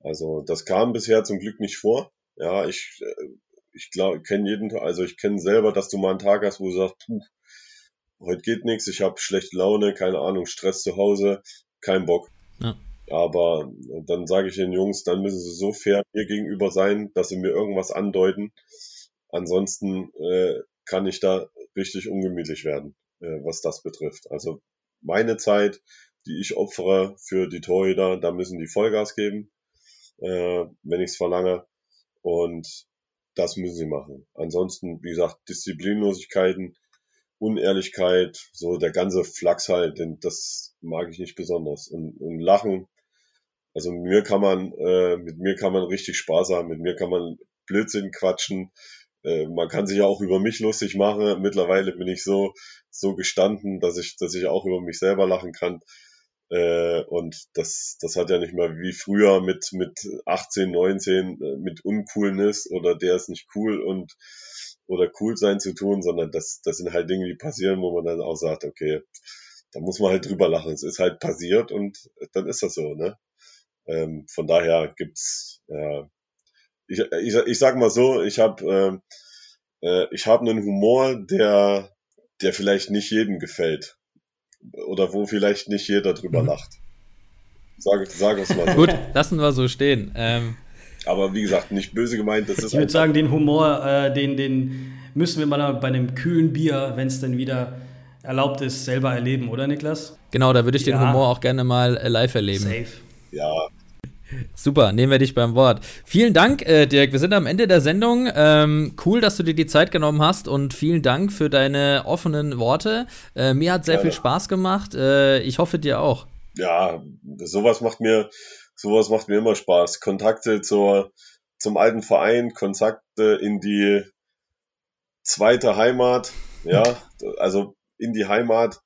Also das kam bisher zum Glück nicht vor. Ja, ich äh, ich glaube, kenne jeden, also ich kenne selber, dass du mal einen Tag hast, wo du sagst, puh, heute geht nichts, ich habe schlechte Laune, keine Ahnung, Stress zu Hause, kein Bock. Ja. Aber dann sage ich den Jungs, dann müssen sie so fair mir gegenüber sein, dass sie mir irgendwas andeuten. Ansonsten äh, kann ich da richtig ungemütlich werden, äh, was das betrifft. Also meine Zeit, die ich opfere für die Torhüter, da müssen die Vollgas geben, äh, wenn ich es verlange. Und das müssen sie machen. Ansonsten, wie gesagt, Disziplinlosigkeiten, Unehrlichkeit, so der ganze Flachs halt, denn das mag ich nicht besonders. Und, und Lachen, also mit mir kann man, äh, mit mir kann man richtig Spaß haben, mit mir kann man Blödsinn quatschen, äh, man kann sich ja auch über mich lustig machen. Mittlerweile bin ich so, so gestanden, dass ich, dass ich auch über mich selber lachen kann. Äh, und das, das hat ja nicht mal wie früher mit, mit 18, 19 äh, mit Uncoolness oder der ist nicht cool und oder cool sein zu tun, sondern das, das sind halt Dinge, die passieren, wo man dann auch sagt, okay, da muss man halt drüber lachen. Es ist halt passiert und dann ist das so, ne? Ähm, von daher gibt's, ja, ich, ich, ich sag mal so, ich habe äh, äh, ich habe einen Humor, der der vielleicht nicht jedem gefällt oder wo vielleicht nicht jeder drüber mhm. lacht. Sag, sag es mal. So. Gut, lassen wir so stehen. Ähm. Aber wie gesagt, nicht böse gemeint. Das ist ich würde sagen, den Humor, äh, den, den müssen wir mal bei einem kühlen Bier, wenn es denn wieder erlaubt ist, selber erleben, oder Niklas? Genau, da würde ich ja. den Humor auch gerne mal äh, live erleben. Safe. Super, nehmen wir dich beim Wort. Vielen Dank, äh, Dirk. Wir sind am Ende der Sendung. Ähm, cool, dass du dir die Zeit genommen hast und vielen Dank für deine offenen Worte. Äh, mir hat sehr ja, viel Spaß gemacht. Äh, ich hoffe dir auch. Ja, sowas macht mir, sowas macht mir immer Spaß. Kontakte zur, zum alten Verein, Kontakte in die zweite Heimat. Ja, also in die Heimat,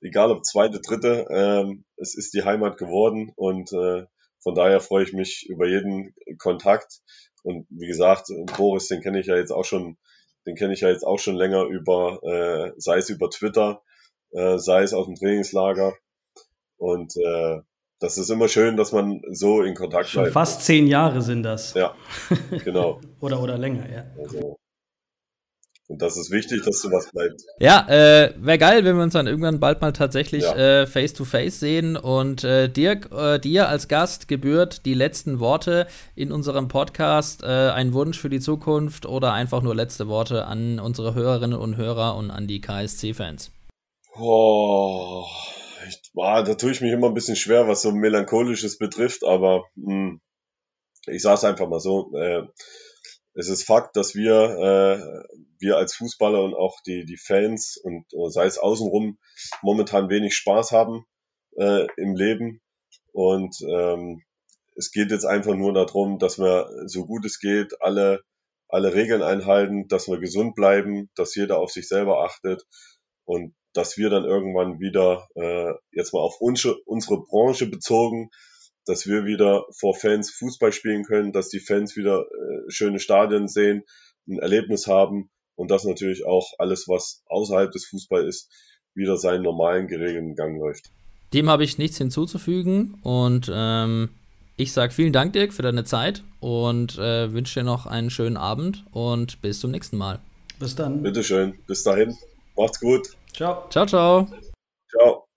egal ob zweite, dritte, ähm, es ist die Heimat geworden und äh, von daher freue ich mich über jeden Kontakt. Und wie gesagt, Boris, den kenne ich ja jetzt auch schon, den kenne ich ja jetzt auch schon länger über, äh, sei es über Twitter, äh, sei es aus dem Trainingslager. Und äh, das ist immer schön, dass man so in Kontakt bleibt. Fast zehn Jahre sind das. Ja, genau. oder, oder länger, ja. Also, Und das ist wichtig, dass sowas bleibt. Ja, äh, wäre geil, wenn wir uns dann irgendwann bald mal tatsächlich ja. äh, face to face sehen. Und äh, Dirk, äh, dir als Gast gebührt die letzten Worte in unserem Podcast. Äh, ein Wunsch für die Zukunft oder einfach nur letzte Worte an unsere Hörerinnen und Hörer und an die KSC-Fans. Oh, ich, ah, da tue ich mich immer ein bisschen schwer, was so Melancholisches betrifft, aber mh, hm, ich sage es einfach mal so. Äh, es ist Fakt, dass wir, äh, wir als Fußballer und auch die, die Fans und sei es außenrum momentan wenig Spaß haben äh, im Leben. Und ähm, es geht jetzt einfach nur darum, dass wir so gut es geht alle, alle Regeln einhalten, dass wir gesund bleiben, dass jeder auf sich selber achtet und dass wir dann irgendwann wieder, äh, jetzt mal auf unsere, unsere Branche bezogen, dass wir wieder vor Fans Fußball spielen können, dass die Fans wieder äh, schöne Stadien sehen, ein Erlebnis haben und dass natürlich auch alles, was außerhalb des Fußballs ist, wieder seinen normalen geregelten Gang läuft. Dem habe ich nichts hinzuzufügen und ähm, ich sage vielen Dank, Dirk, für deine Zeit und äh, wünsche dir noch einen schönen Abend und bis zum nächsten Mal. Bis dann. Bitteschön. Bis dahin. Macht's gut. Ciao. Ciao, ciao. Ciao.